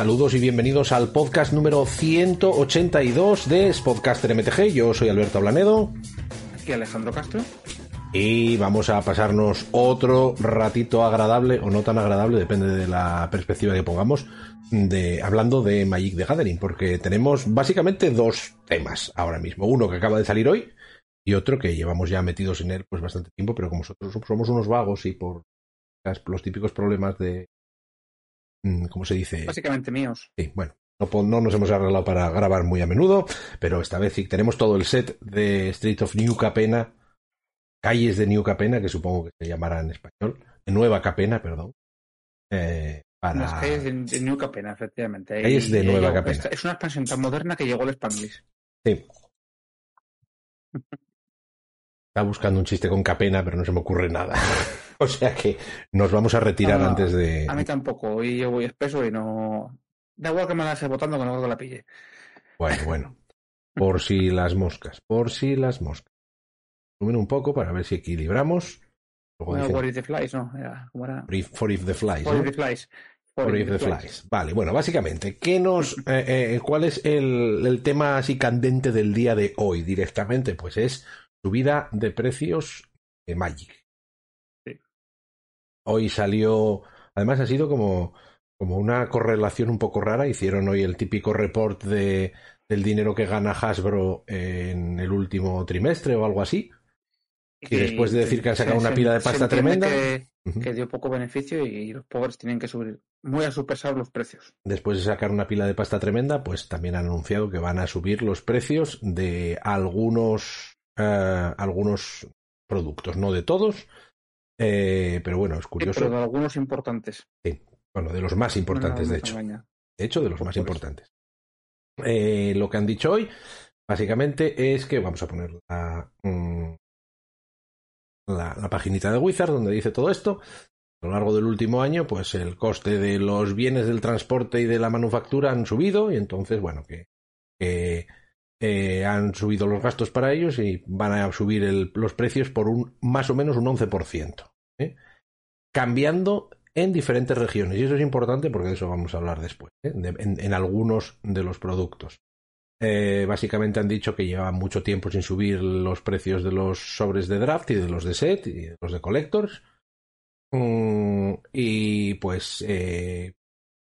Saludos y bienvenidos al podcast número 182 de Spodcaster MTG. Yo soy Alberto Blanedo. Aquí Alejandro Castro. Y vamos a pasarnos otro ratito agradable o no tan agradable, depende de la perspectiva que pongamos, de hablando de Magic the Gathering, porque tenemos básicamente dos temas ahora mismo. Uno que acaba de salir hoy y otro que llevamos ya metidos en él pues bastante tiempo, pero como nosotros somos unos vagos y por los típicos problemas de ¿cómo se dice? Básicamente míos. Sí, bueno, no, nos hemos arreglado para grabar muy a menudo, pero esta vez sí tenemos todo el set de Street of New Capena, calles de New Capena, que supongo que se llamará en español, Nueva Capena, perdón. Eh, para... Las calles de, New Capena, efectivamente. Calles de Nueva Capena. Es una expansión tan moderna que llegó el Spanglish. Sí. Estaba buscando un chiste con Capena, pero no se me ocurre nada. o sea que nos vamos a retirar antes de. A mí tampoco, y yo voy espeso y no. Da igual que me la esté votando que no la pille. Bueno, bueno. Por si las moscas, por si las moscas. Sumen un poco para ver si equilibramos. for if the flies, ¿no? For if, the flies. For if the flies. For, if the flies. Vale, bueno, básicamente, ¿qué nos, eh, eh, ¿cuál es el, el tema así candente del día de hoy directamente? Pues es subida de precios de Magic. Hoy salió, además ha sido como, como una correlación un poco rara. Hicieron hoy el típico report de, del dinero que gana Hasbro en el último trimestre o algo así. Y, después de decir que han sacado una pila de pasta tremenda. Que, dio poco beneficio y los pobres tienen que subir muy a su pesar los precios. Después de sacar una pila de pasta tremenda, pues también han anunciado que van a subir los precios de algunos eh, algunos productos, no de todos, eh, pero bueno, es curioso. pero de algunos importantes. Sí, bueno, de los más importantes, de hecho. De hecho, de los más importantes. Eh, lo que han dicho hoy, básicamente, es que vamos a poner la, mm, la, la paginita de Wizard donde dice todo esto. A lo largo del último año, pues el coste de los bienes del transporte y de la manufactura han subido y entonces, bueno, que, que eh, han subido los gastos para ellos y van a subir los precios por un más o menos un 11%. ¿eh? Cambiando en diferentes regiones. Y eso es importante porque de eso vamos a hablar después, ¿eh? en, algunos de los productos. básicamente han dicho que llevan mucho tiempo sin subir los precios de los sobres de draft y de los de set y de los de collectors. Mm, y pues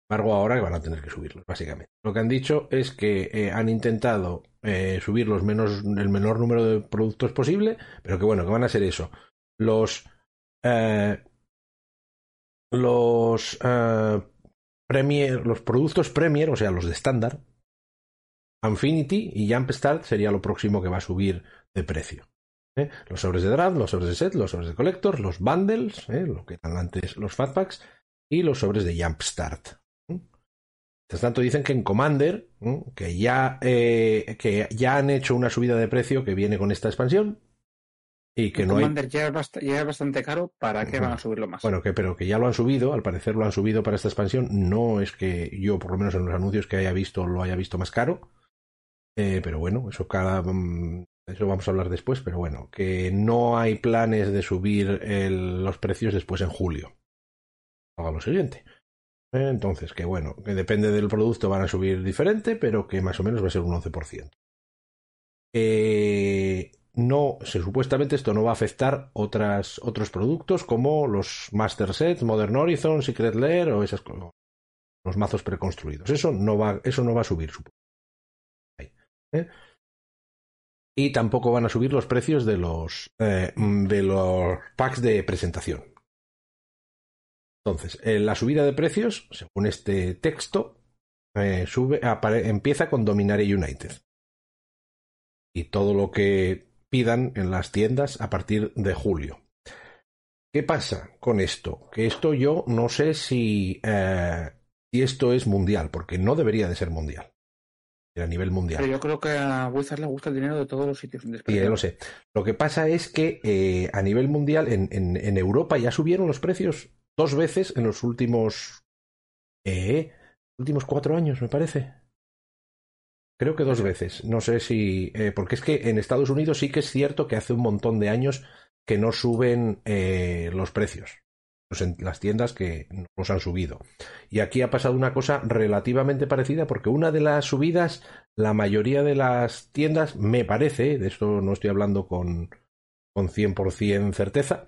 embargo ahora que van a tener que subirlos, básicamente. Lo que han dicho es que eh, han intentado eh, subir los menos, el menor número de productos posible, pero que bueno, que van a ser eso. Los eh, los Premier, los productos Premier, o sea, los de estándar, Infinity y Jumpstart sería lo próximo que va a subir de precio. Los sobres de draft, los sobres de set, los sobres de collector, los bundles, lo que eran antes los fatpacks, y los sobres de Jumpstart. Mientras tanto, dicen que en Commander, que ya, eh, que ya han hecho una subida de precio que viene con esta expansión. Y que no Commander ya, es bastante caro, ¿para qué van a subirlo más? Bueno, que, pero que ya lo han subido, al parecer lo han subido para esta expansión. No es que yo, por lo menos en los anuncios que haya visto, lo haya visto más caro. Eh, pero bueno, eso cada. Mm, eso vamos a hablar después, pero bueno, que no hay planes de subir los precios después en julio. Haga lo siguiente. Entonces, que bueno, que depende del producto van a subir diferente, pero que más o menos va a ser un 11%. Eh, no, supuestamente esto no va a afectar otras, otros productos como los Master Sets, Modern Horizon, Secret Lair o esas los mazos preconstruidos. Eso no va, eso no va a subir. ¿eh? Y tampoco van a subir los precios de los, eh, de los packs de presentación. Entonces, eh, la subida de precios, según este texto, eh, sube, empieza con Dominaria United. Y todo lo que pidan en las tiendas a partir de julio. ¿Qué pasa con esto? Que esto yo no sé si, eh, si esto es mundial, porque no debería de ser mundial. A nivel mundial. Pero yo creo que a Wizard le gusta el dinero de todos los sitios. Sí, lo sé. Lo que pasa es que eh, a nivel mundial, en, en, Europa ya subieron los precios dos veces en los últimos. Eh, últimos cuatro años, me parece. Creo que dos veces. No sé si. Eh, porque es que en Estados Unidos sí que es cierto que hace un montón de años que no suben eh, los precios. Pues en las tiendas que nos han subido. Y aquí ha pasado una cosa relativamente parecida porque una de las subidas, la mayoría de las tiendas, me parece, de esto no estoy hablando con, con 100% certeza,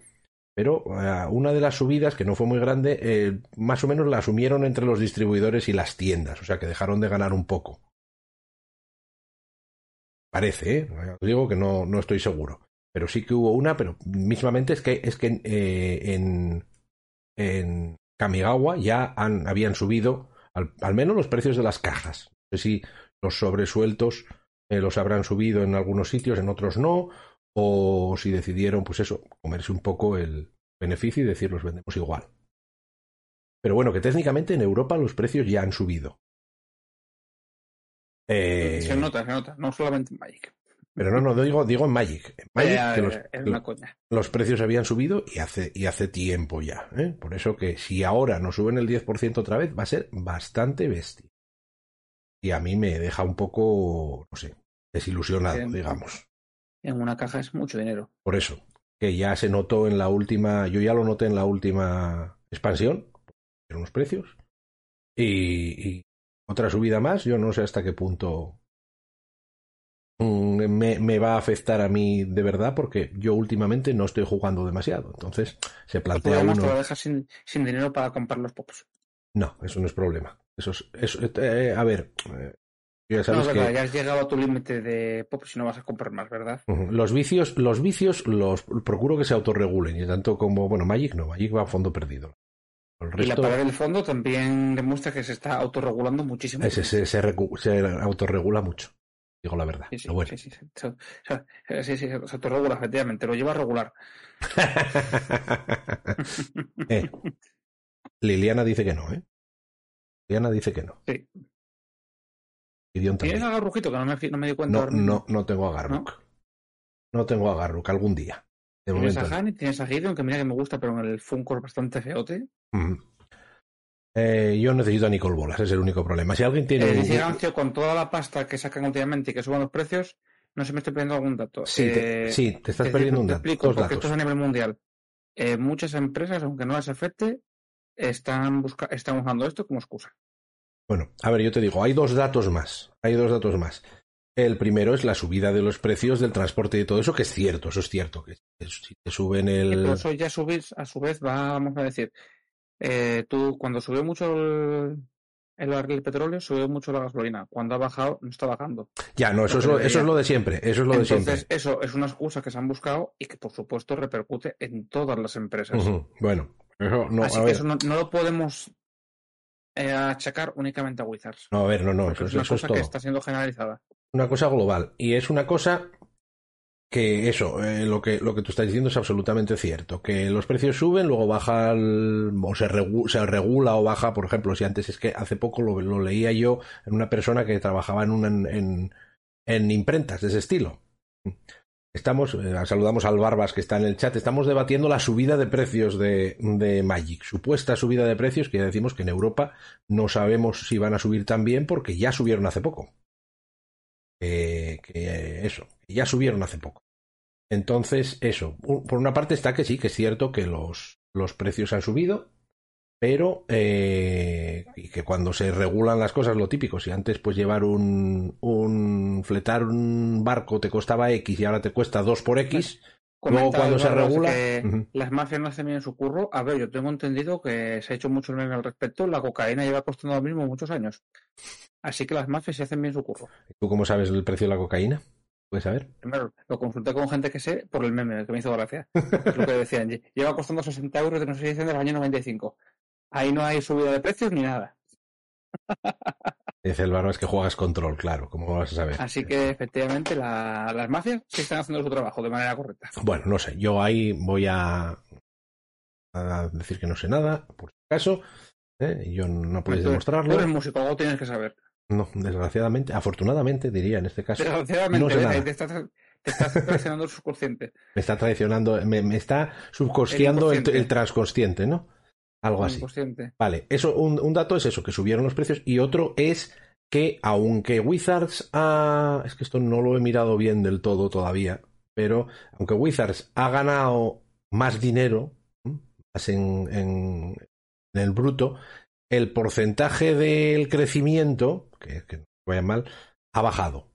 pero eh, una de las subidas, que no fue muy grande, eh, más o menos la asumieron entre los distribuidores y las tiendas, o sea que dejaron de ganar un poco. Parece, ¿eh? digo que no, no estoy seguro pero sí que hubo una, pero mismamente es que, es que eh, en, en Kamigawa ya han, habían subido al, menos los precios de las cajas. No sé si los sobresueltos los habrán subido en algunos sitios, en otros no, o si decidieron, pues eso, comerse un poco el beneficio y decir los vendemos igual. Pero bueno, que técnicamente en Europa los precios ya han subido. Eh... Se nota, se nota, no solamente en Magic. Pero no, no, digo, digo en Magic. En Magic los, los, precios habían subido y hace, y hace tiempo ya. ¿eh? Por eso que si ahora no suben el 10% otra vez, va a ser bastante bestia. Y a mí me deja un poco, no sé, desilusionado, digamos. En una caja es mucho dinero. Por eso, que ya se notó en la última, yo ya lo noté en la última expansión, en unos precios. Y, y otra subida más, yo no sé hasta qué punto Mm, me, me, va a afectar a mí de verdad porque yo últimamente no estoy jugando demasiado. Entonces se plantea uno... te lo dejas sin, sin, dinero para comprar los pops. No, eso no es problema. Eso es, eso, eh, a ver, eh, ya sabes que... ya has llegado a tu límite de pops y no vas a comprar más, ¿verdad? Los vicios, los vicios los procuro que se autorregulen y tanto como, bueno, Magic no, Magic va a fondo perdido. Y la pared del fondo también demuestra que se está autorregulando muchísimo. Ese, se, se, se autorregula mucho digo la verdad. Sí, sí, sí, sí, sí, sí, se autorregula, efectivamente, lo lleva a regular. eh, Liliana dice que no, ¿eh? Liliana dice que no. Sí. ¿Tienes agarrujito? Que no me, no me di cuenta. No, no, no tengo agarruk. ¿No? no tengo agarruk, algún día. De ¿Tienes a Hani? ¿Tienes a Gideon? Que mira que me gusta, pero en el Funko es bastante feote. Eh, yo necesito a Nicole Bolas, es el único problema. Si alguien tiene. Eh, con toda la pasta que sacan últimamente y que suban los precios, no se me estoy perdiendo algún dato. Sí, te, eh, sí, te estás perdiendo un dato. Te explico, porque esto es a nivel mundial. Eh, muchas empresas, aunque no las afecte, están, busca están usando esto como excusa. Bueno, a ver, yo te digo, hay dos datos más. Hay dos datos más. El primero es la subida de los precios del transporte y todo eso, que es cierto, eso es cierto. Que si te suben el. Pero eso ya subís, a su vez, vamos a decir, eh, tú, cuando subió mucho el, el de petróleo, subió mucho la gasolina. Cuando ha bajado, no está bajando. Ya, no, eso, es lo, eso es lo de siempre. Eso es lo Entonces, de siempre. eso es una excusa que se han buscado y que, por supuesto, repercute en todas las empresas. Bueno, eso no, Así que eso no, lo podemos eh, achacar únicamente a Wizards. No, a ver, no, no, eso, es una cosa que está siendo generalizada. Una cosa global. Y es una cosa que eso, eh, lo, que, lo que tú estás diciendo es absolutamente cierto, que los precios suben, luego baja o se, se, regula o baja, por ejemplo, si antes es que hace poco lo, lo leía yo en una persona que trabajaba en, una, en, en, imprentas de ese estilo. Estamos, eh, saludamos al Barbas que está en el chat, estamos debatiendo la subida de precios de, de Magic, supuesta subida de precios que ya decimos que en Europa no sabemos si van a subir también porque ya subieron hace poco. Eh, que eso, ya subieron hace poco. Entonces, eso, por una parte está que sí, que es cierto que los, los precios han subido, pero eh, y que cuando se regulan las cosas, lo típico, si antes pues llevar un, un fletar un barco te costaba X y ahora te cuesta 2 por X, luego cuando se regula... Las mafias no hacen bien su curro. A ver, yo tengo entendido que se ha hecho mucho meme al respecto, la cocaína lleva costando lo mismo muchos años. Así que las mafias se hacen bien su curro. ¿Tú cómo sabes el precio de la cocaína? ¿Puedes saber? Primero, lo consulté con gente que sé por el meme, que me hizo gracia. es lo que decían. Lleva costando 60 euros de no sé si de los años 95. Ahí no hay subida de precios ni nada. Dice el barba es que juegas control, claro, como vas a saber. Así que efectivamente las mafias sí están haciendo su trabajo de manera correcta. Bueno, no sé, yo ahí voy a, a decir que no sé nada, por si acaso. ¿eh? Yo no puedes demostrarlo. Tú eres músico, algo tienes que saber. No, desgraciadamente, afortunadamente diría en este caso. Desgraciadamente, no sé nada. Te, estás, traicionando el subconsciente. Me está traicionando, me, está subconsciando el, transconsciente, ¿no? Algo así. Vale, eso, un, dato es eso, que subieron los precios, y otro es que aunque Wizards ha... Es que esto no lo he mirado bien del todo todavía, pero aunque Wizards ha ganado más dinero, más en, en, el bruto, el porcentaje del crecimiento, que, que no vaya mal, ha bajado.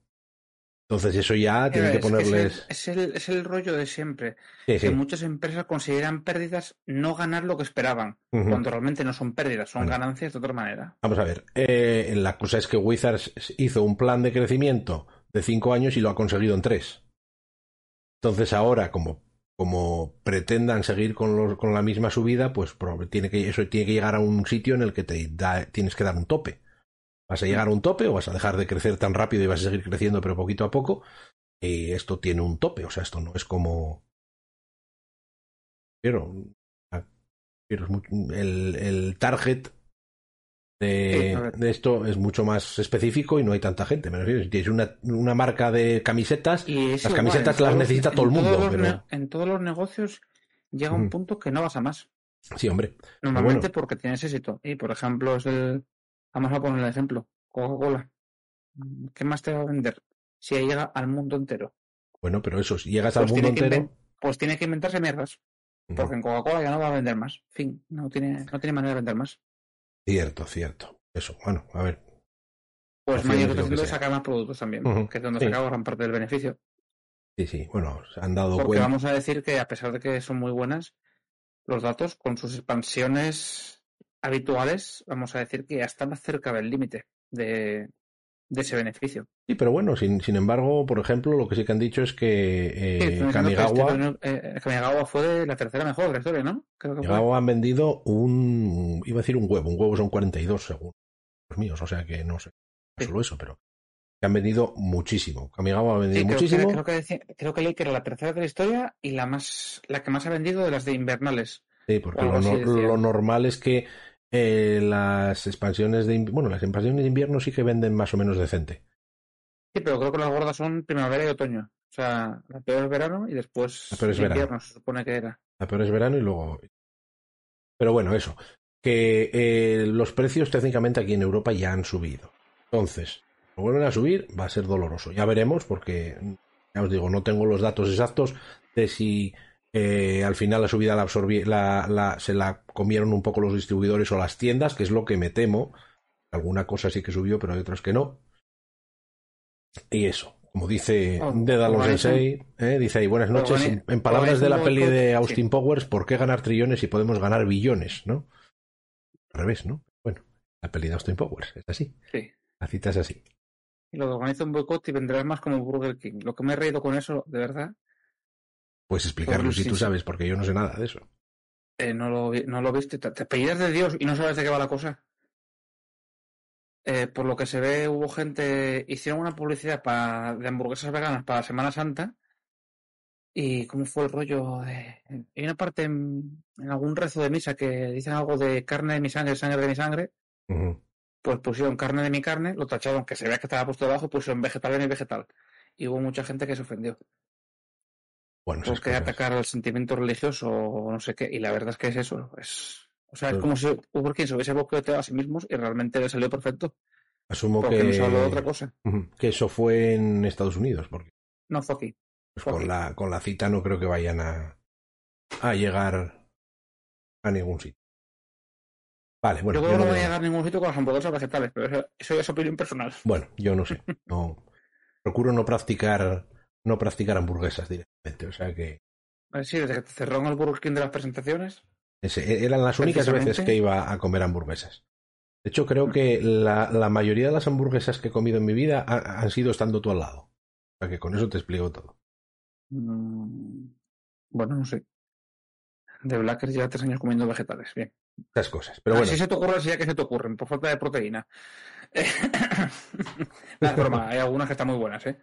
Entonces eso ya tiene que ponerles... Es el, es el, rollo de siempre. que muchas empresas consideran pérdidas no ganar lo que esperaban, cuando realmente no son pérdidas, son ganancias de otra manera. Vamos a ver, eh, la cosa es que Wizards hizo un plan de crecimiento de cinco años y lo ha conseguido en tres. Entonces ahora, como, como pretendan seguir con, los, con la misma subida, pues tiene que, eso tiene que llegar a un sitio en el que te da, tienes que dar un tope. ¿Vas a llegar a un tope o vas a dejar de crecer tan rápido y vas a seguir creciendo pero poquito a poco? Y esto tiene un tope, o sea, esto no es como... Pero, pero el, el target de, de, esto es mucho más específico y no hay tanta gente. Me refiero, si tienes una, una marca de camisetas, las camisetas las necesita todo el mundo. Pero... En todos los negocios llega un punto que no vas a más. Sí, hombre. Normalmente porque tienes éxito. Y, por ejemplo, es el, Vamos a poner el ejemplo. Coca-Cola. ¿Qué más te va a vender si llega al mundo entero? Bueno, pero eso, si llegas al pues mundo entero. Pues tiene que inventarse mierdas. Porque en Coca-Cola ya no va a vender más. Fin, no tiene, no tiene manera de vender más. Cierto, cierto. Eso, bueno, a ver. Pues Mayor está sacar más productos también, que es donde se acaba gran parte del beneficio. Sí, sí, bueno, se han dado Porque vamos a decir que a pesar de que son muy buenas, los datos con sus expansiones habituales, vamos a decir que ya están más cerca del límite de, ese beneficio. Sí, pero bueno, sin, sin embargo, por ejemplo, lo que sí que han dicho es que eh, este Kamigawa... Eh, Kamigawa fue la tercera mejor de la historia, ¿no? Creo que Kamigawa han vendido un... iba a decir un huevo, un huevo son 42 según los míos, o sea que no sé, solo eso, pero que han vendido muchísimo. Kamigawa ha vendido muchísimo. creo, que creo que leí que era la tercera de la historia y la más la que más ha vendido de las de invernales. Sí, porque lo, normal es que eh, las expansiones de bueno, las expansiones de invierno sí que venden más o menos decente. Sí, pero creo que las gordas son primavera y otoño. O sea, la peor es verano y después invierno, se supone que era. La peor es verano y luego. Pero bueno, eso. Que eh, los precios técnicamente aquí en Europa ya han subido. Entonces, lo vuelven a subir, va a ser doloroso. Ya veremos, porque ya os digo, no tengo los datos exactos de si eh, al final la subida la, absorbí, la, se la comieron un poco los distribuidores o las tiendas, que es lo que me temo. Alguna cosa sí que subió, pero hay otras que no. Y eso, como dice oh, Dedalus Sensei, ¿eh? dice ahí, buenas noches. En, palabras de la peli de Austin Powers, ¿por qué ganar trillones si podemos ganar billones? ¿no? Al revés, ¿no? Bueno, la peli de Austin Powers, es así. Sí. La cita es así. Y lo organiza un boicot y vendrás más como Burger King. Lo que me he reído con eso, de verdad, Puedes explicarlo si tú sabes, porque yo no sé nada de eso. Eh, no, lo, no lo viste. Te, te de Dios y no sabes de qué va la cosa. Eh, por lo que se ve, hubo gente. Hicieron una publicidad para, de hamburguesas veganas para Semana Santa. ¿Y cómo fue el rollo? hay una parte en, algún rezo de misa que dicen algo de carne de mi sangre, sangre de mi sangre. Pues pusieron carne de mi carne, lo tacharon, que se vea que estaba puesto debajo, pusieron vegetal de mi vegetal. Y hubo mucha gente que se ofendió. Bueno, pues que atacar al sentimiento religioso o no sé qué. Y la verdad es que es eso. Es, o sea, es como si quien se hubiese boqueteado a sí mismos y realmente le salió perfecto. Asumo que. no se habló de otra cosa. Que eso fue en Estados Unidos. porque No, fue aquí. Pues con, La, con la cita no creo que vayan a, a llegar a ningún sitio. Vale, bueno. Yo creo que no voy a llegar a ningún sitio con las hamburguesas vegetales, pero eso, eso es opinión personal. Bueno, yo no sé. No, procuro no practicar no practicar hamburguesas directamente. O sea que. Sí, desde que te cerraron el Burger King de las presentaciones. E, eran las únicas veces que iba a comer hamburguesas. De hecho, creo que la, la mayoría de las hamburguesas que he comido en mi vida han sido estando tú al lado. O sea que con eso te explico todo. Mm, bueno, no sé. De Blacker lleva tres años comiendo vegetales. Bien. Esas cosas. Pero bueno. Si se te ocurre, ya que se te ocurren, por falta de proteína. La broma, hay algunas que están muy buenas, ¿eh?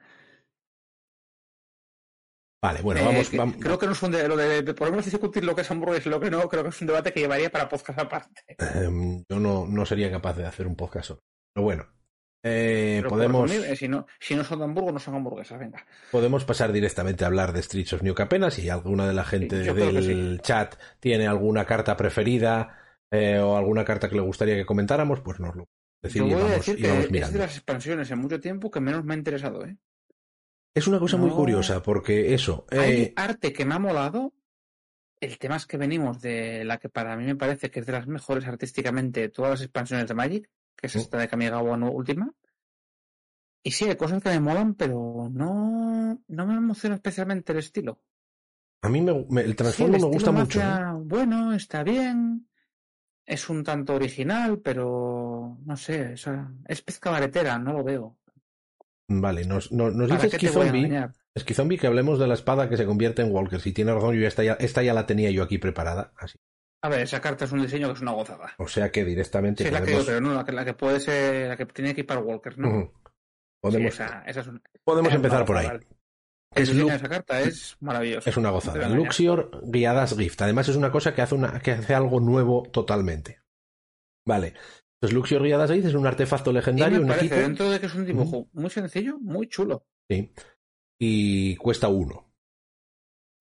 Vale, bueno, vamos, eh, vamos. Creo que no es un de, lo de, de podemos discutir lo que es hamburguesas y lo que no, creo que es un debate que llevaría para podcast aparte. Em, yo no, no sería capaz de hacer un podcast solo. Pero bueno, eh, podemos. Eh, si, no, si no son de Hamburgo, no son hamburguesas, venga. Podemos pasar directamente a hablar de Streets of New Capenna. Si alguna de la gente sí, del sí. chat tiene alguna carta preferida eh, o alguna carta que le gustaría que comentáramos, pues nos lo decir Yo voy a vamos, decir y vamos que es mirando. de las expansiones en mucho tiempo que menos me ha interesado, ¿eh? Es una cosa muy curiosa porque eso. Hay eh, arte que me ha molado. El tema es que venimos de la que para mí me parece que es de las mejores artísticamente de todas las expansiones de Magic, que es Mm. esta de Kamigawa no última. Y sí, hay cosas que me molan, pero no, no me emociona especialmente el estilo. a mí me, me- el trasfondo me gusta mucho. ¿eh? Bueno, está bien. Es un tanto original, pero no sé, o sea, es pez cabaretera, no lo veo. Vale, nos, nos, nos ¿Para dice Esquizombie que hablemos de la espada que se convierte en Walker. Si tiene razón, yo esta ya, esta ya la tenía yo aquí preparada. Así. A ver, esa carta es un diseño que es una gozada. O sea que directamente Sí, la que yo creo, ¿no? La que, la que puede ser, la que tiene que equipar Walker, ¿no? Podemos, Sí, esa, esa es una, podemos empezar por ahí. Es Lu- esa carta es maravilloso. Es una gozada. Luxior Guiadas Gift. Además es una cosa que hace, una, que hace algo nuevo totalmente. Vale. Entonces Guiadas Gift es un artefacto legendario, un equipo. dentro de que es un dibujo muy sencillo, muy chulo. Sí. Y cuesta uno.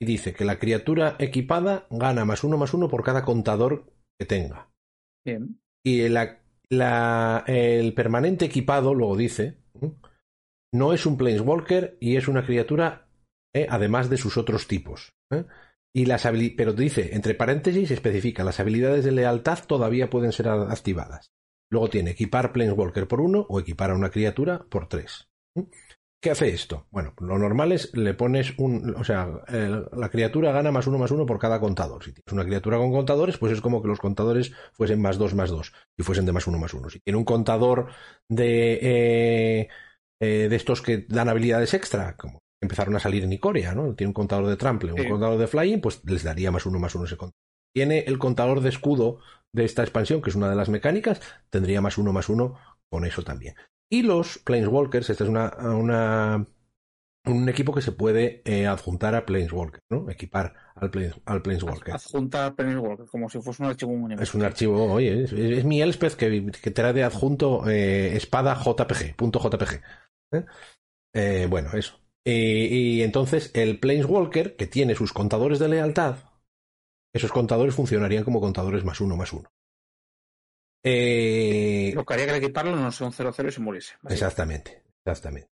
Y dice que la criatura equipada gana más uno más uno por cada contador que tenga. Bien. Y la- la- el permanente equipado, luego dice, no es un Planeswalker y es una criatura, ¿eh? además de sus otros tipos. ¿eh? Y las pero dice, entre paréntesis, especifica, las habilidades de lealtad todavía pueden ser activadas. Luego tiene equipar Planeswalker por uno o equipar a una criatura por tres. ¿m? ¿Qué hace esto? Bueno, lo normal es le pones un. O sea, la criatura gana más uno más uno por cada contador. Si tienes una criatura con contadores, pues es como que los contadores fuesen más dos más dos y fuesen de más uno más uno. Si tiene un contador de. eh, eh, de estos que dan habilidades extra, como empezaron a salir en Icoria, ¿no? Tiene un contador de trample, un Sí. contador de flying, pues les daría más uno más uno ese contador. Tiene el contador de escudo de esta expansión, que es una de las mecánicas, tendría más uno más uno con eso también. Y los Planeswalkers, este es una, una- un equipo que se puede eh, adjuntar a Planeswalker, ¿no? Equipar al, Planes- al Planeswalker. Adjuntar Walker como si fuese un archivo único. Es un archivo, oye, es, es mi Elspeth que, que trae de adjunto eh, espada JPG, punto JPG. ¿eh? Bueno, eso. Eh, y entonces el Planeswalker, que tiene sus contadores de lealtad, esos contadores funcionarían como contadores más uno más uno. Eh, Lo que haría que al equiparlo no sea un 0-0 y se muriese. Exactamente, exactamente.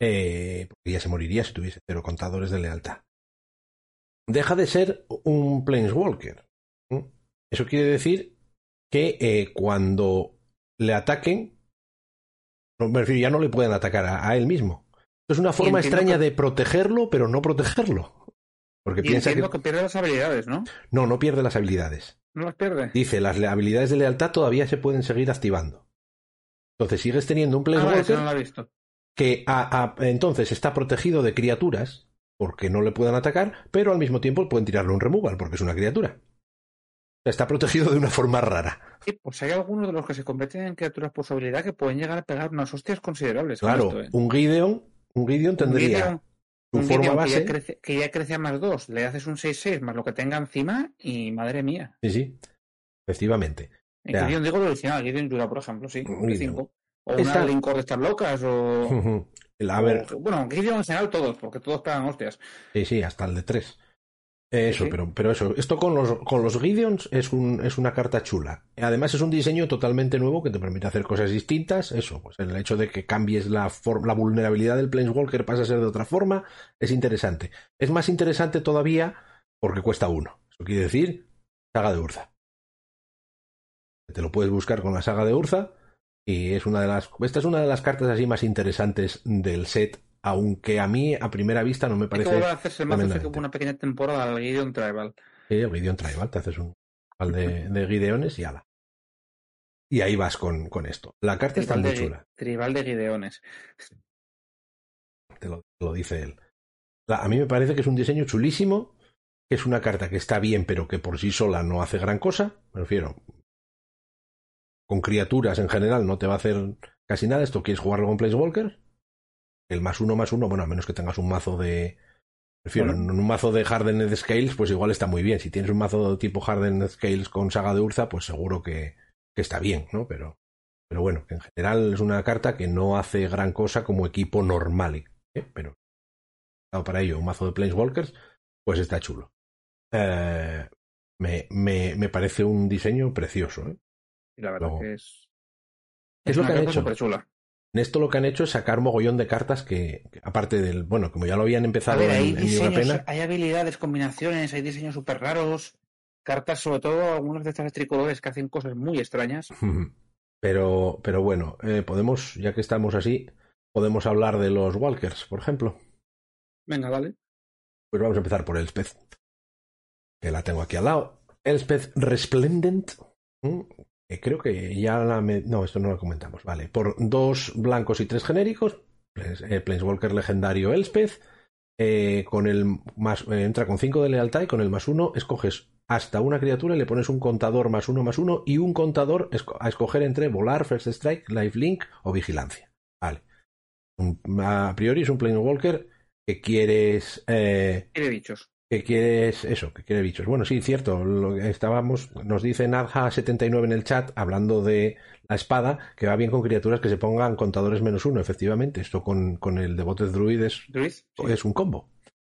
Eh, porque ya se moriría si tuviese cero contadores de lealtad. Deja de ser un Planeswalker. Eso quiere decir que eh, cuando le ataquen, no, me refiero, ya no le pueden atacar a, a él mismo. Es una forma extraña que- de protegerlo, pero no protegerlo. Porque Y piensa que... entiendo que... pierde las habilidades, ¿no? No, no pierde las habilidades. No las pierde. Dice, las habilidades de lealtad todavía se pueden seguir activando. Entonces sigues teniendo un Ah, vale, Planeswalker no lo he visto. que a- a- entonces está protegido de criaturas porque no le puedan atacar, pero al mismo tiempo pueden tirarle un removal porque es una criatura. O sea, Está protegido de una forma rara. Sí, pues hay algunos de los que se convierten en criaturas por su habilidad que pueden llegar a pegar unas hostias considerables. con Claro, esto, ¿eh? un Gideon, un Gideon Un tendría Gideon- su un forma base. Que ya, crece, que ya crece a más 2, le haces un 6-6 más lo que tenga encima y madre mía. Sí, sí, efectivamente. En Ya. Gideon digo lo original, Gideon Jura, por ejemplo, sí. Un de Gideon. cinco. O Esta- una de estas locas, o... a ver, o- bueno, Gideon en general todos, porque todos pegan hostias. sí, sí, hasta el de tres. Eso, Sí. pero, pero eso, esto con los, con los Gideons es, un, es una carta chula. Además es un diseño totalmente nuevo que te permite hacer cosas distintas. Eso, pues el hecho de que cambies la, for- la vulnerabilidad del Planeswalker pasa a ser de otra forma, es interesante. Es más interesante todavía porque cuesta uno. Eso quiere decir saga de Urza. Te lo puedes buscar con la saga de Urza y es una de las... Esta es una de las cartas así más interesantes del set, aunque a mí a primera vista no me parece... a hacerse el mazo que tremendamente. hubo una pequeña temporada al Gideon Tribal. Sí, el Gideon Tribal, te haces un pal de, de Gideones y ala. Y ahí vas con, con esto. La carta está Tribal muy de, chula, tribal de Gideones. te lo, te lo dice él. La- a mí me parece que es un diseño chulísimo que es una carta que está bien, pero que por sí sola no hace gran cosa. Me refiero. Con criaturas en general no te va a hacer casi nada. Esto quieres jugarlo con Placewalker. El más uno más uno, bueno, a menos que tengas un mazo de. Prefiero, en un mazo de Hardened Scales, pues igual está muy bien. Si tienes un mazo tipo Hardened Scales con Saga de Urza, pues seguro que, que está bien, ¿no? Pero, pero bueno, en general es una carta que no hace gran cosa como equipo normal. ¿eh? Pero para ello un mazo de Planeswalkers, pues está chulo. Eh, me, me, me, parece un diseño precioso. ¿eh? Y la verdad que es. Es, lo que han hecho. Chula. En esto lo que han hecho es sacar mogollón de cartas que, aparte del, bueno, como ya lo habían empezado hay, en, hay habilidades, combinaciones, hay diseños súper raros, cartas, sobre todo algunas de estas tricolores que hacen cosas muy extrañas. Pero, pero bueno, eh, podemos, ya que estamos así, podemos hablar de los Walkers, por ejemplo. Venga, vale. Pues vamos a empezar por Elspeth, que la tengo aquí al lado. Elspeth Resplendent, creo que ya la... No, esto no lo comentamos, vale. Por dos blancos y tres genéricos, eh, Planeswalker legendario Elspeth, eh, con el más, entra con cinco de lealtad y con el más uno escoges hasta una criatura y le pones un contador más uno más uno y un contador a escoger entre volar, first strike, lifelink o vigilancia. Vale. a priori es un Walker que quieres. Eh. Que quieres. Eso, que quiere bichos. Bueno, sí, cierto. Lo estábamos. Nos dice Nadja79 en el chat, hablando de la espada, que va bien con criaturas que se pongan contadores menos uno, efectivamente. Esto con, con el Devoted Druid es, es un combo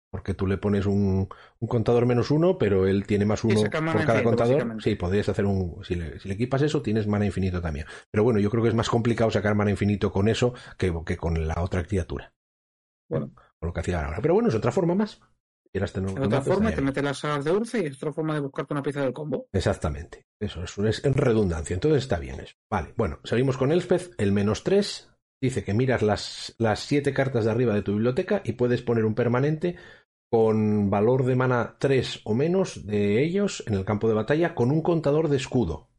porque tú le pones un, un, contador menos uno, pero él tiene más uno por cada contador. Sí, podrías hacer un. Si le, si le, equipas eso, tienes mana infinito también. Pero bueno, yo creo que es más complicado sacar mana infinito con eso que, que con la otra criatura. Bueno, con lo que hacía ahora. Pero bueno, es otra forma más. Tener otra forma, te metes las salas de Urce y es otra forma de buscarte una pieza del combo. Exactamente. Eso es, es en redundancia. Entonces está bien eso. Vale, bueno, seguimos con Elspeth. El menos tres dice que miras las, las siete cartas de arriba de tu biblioteca y puedes poner un permanente con valor de mana 3 o menos de ellos en el campo de batalla con un contador de escudo.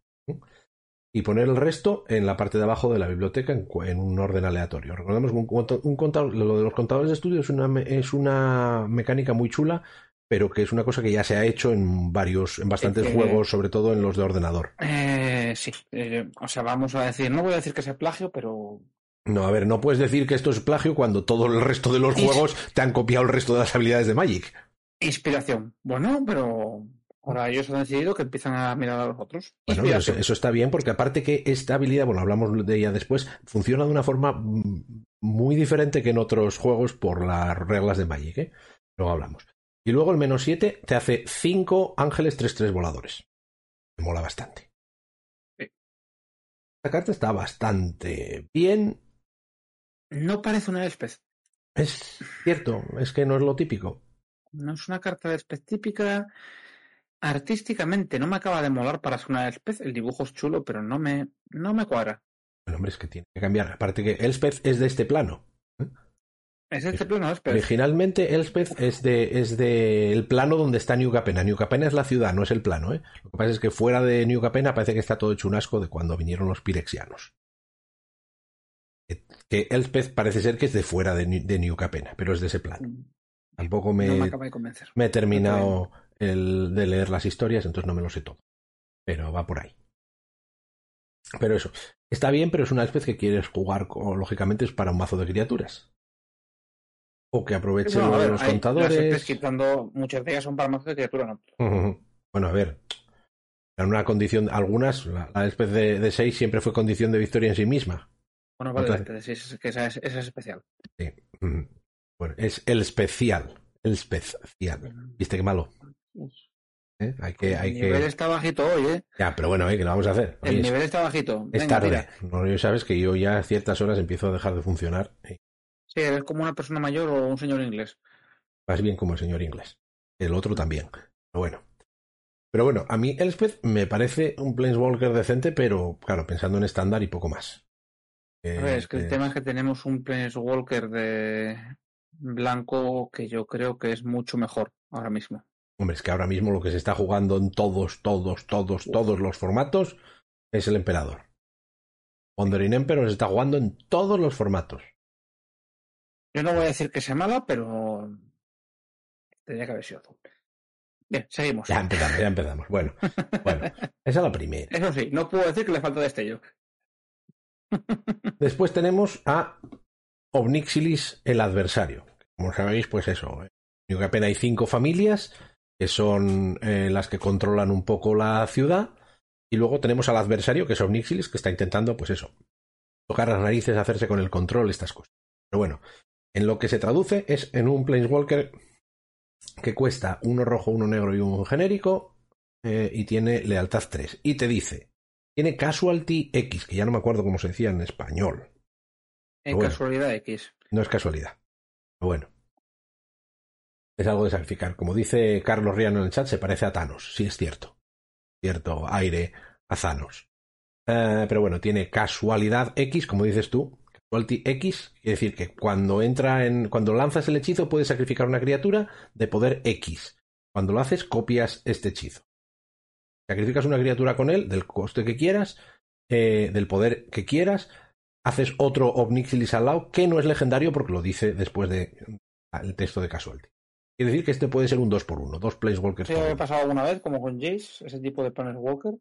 Y poner el resto en la parte de abajo de la biblioteca en, un orden aleatorio. Recordemos que un, contador, lo de los contadores de estudio es una, es una mecánica muy chula, pero que es una cosa que ya se ha hecho en varios, en bastantes juegos, sobre todo en los de ordenador. Eh, sí, eh, o sea, vamos a decir, no voy a decir que sea plagio, pero no, a ver, no puedes decir que esto es plagio cuando todo el resto de los juegos te han copiado el resto de las habilidades de Magic. Inspiración. Bueno, pero ahora ellos han decidido que empiezan a mirar a los otros. Bueno, eso, está bien porque aparte que esta habilidad, bueno, hablamos de ella después, funciona de una forma muy diferente que en otros juegos por las reglas de Magic, ¿eh? Luego hablamos. Y luego el menos 7 te hace 5 ángeles 3-3 voladores. Me mola bastante. Esta carta está bastante bien no parece una Elspeth. Es cierto, es que no es lo típico. No es una carta de Elspeth típica. Artísticamente no me acaba de molar para ser una Elspeth. El dibujo es chulo, pero no me, no me cuadra. El hombre es que tiene que cambiar. Aparte que Elspeth es de este plano. ¿eh? Es de este plano, Elspeth. Originalmente Elspeth es de, es de el plano donde está New Capena. New Capena es la ciudad, no es el plano. ¿eh? Lo que pasa es que fuera de New Capena parece que está todo hecho un asco de cuando vinieron los pirexianos que Elspeth parece ser que es de fuera de, New Capena, pero es de ese plan. Mm. Tampoco me, me, he terminado el, de leer las historias, entonces no me lo sé todo. Pero va por ahí. Pero eso, está bien, pero es una Elspeth que quieres jugar, lógicamente, es para un mazo de criaturas. O que aproveche los contadores. quitando, muchas de ellas son para mazos de criaturas. Bueno, a ver, en una condición, algunas, la, la de, de 6 siempre fue condición de victoria en sí misma. Bueno, vale, es, que esa es, especial. Sí. Bueno, es el especial. El especial. ¿Viste qué malo? ¿Eh? Hay que, hay el nivel está bajito hoy, ¿eh? Ya, pero bueno, ¿eh? ¿qué le vamos a hacer? el nivel está bajito. es tarde. No, sabes que yo ya a ciertas horas empiezo a dejar de funcionar. Sí, eres como una persona mayor o un señor inglés. Más bien como el señor inglés. El otro también. Pero bueno. Pero bueno, a mí Elspeth me parece un Planeswalker decente, pero claro, pensando en estándar y poco más es que el tema es que tenemos un Planeswalker de blanco que yo creo que es mucho mejor ahora mismo. Hombre, es que ahora mismo lo que se está jugando en todos, todos, todos, todos los formatos es el emperador. Wandering Emperor se está jugando en todos los formatos. Yo no voy a decir que sea mala, pero tendría que haber sido azul. Bien, seguimos. Ya empezamos, ya empezamos. Bueno, bueno, esa es la primera. Eso sí, no puedo decir que le falta destello. Después tenemos a Obnixilis, el adversario. Como sabéis, pues eso. que apenas hay cinco familias, que son eh, las que controlan un poco la ciudad. Y luego tenemos al adversario, que es Obnixilis, que está intentando, pues eso, tocar las narices, hacerse con el control, estas cosas. Pero bueno, en lo que se traduce es en un Planeswalker que cuesta uno rojo, uno negro y un genérico, eh, y tiene lealtad 3. Y te dice, tiene Casualty X, que ya no me acuerdo cómo se decía en español. En casualidad X. No es casualidad. Pero bueno. Es algo de sacrificar. Como dice Carlos Riano en el chat, se parece a Thanos. Sí, es cierto. Cierto aire a Thanos. Eh, pero bueno, tiene casualidad X, como dices tú. Casualty X quiere decir que cuando entra en. cuando lanzas el hechizo puedes sacrificar una criatura de poder X. Cuando lo haces, copias este hechizo. Sacrificas una criatura con él, del coste que quieras, eh, del poder que quieras, haces otro Obnixilis al lado, que no es legendario porque lo dice después del de, texto de Casualty. Quiere decir que este puede ser un 2 por 1 dos Planeswalkers. ¿Sí ha pasado alguna vez, como con Jace, ese tipo de Planeswalker?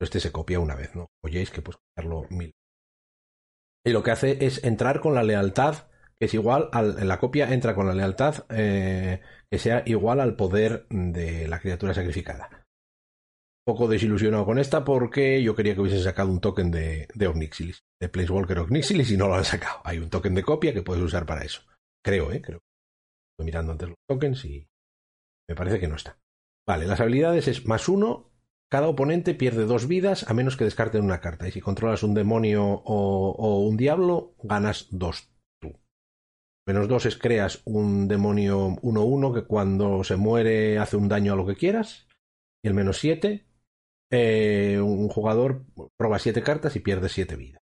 Este se copia una vez, ¿no? O Jace, que puedes copiarlo mil. Y lo que hace es entrar con la lealtad, que es igual al. La copia entra con la lealtad eh, que sea igual al poder de la criatura sacrificada poco desilusionado con esta porque yo quería que hubiesen sacado un token de, de Omnixilis, de Planeswalker Omnixilis y no lo han sacado. Hay un token de copia que puedes usar para eso. Creo, ¿eh? Creo. Estoy mirando antes los tokens y me parece que no está. Vale, las habilidades es más uno. Cada oponente pierde dos vidas a menos que descarten una carta. Y si controlas un demonio o, o un diablo, ganas dos tú. Menos dos es creas un demonio 1-1 que cuando se muere hace un daño a lo que quieras. Y el menos siete eh, un jugador roba siete cartas y pierde siete vidas.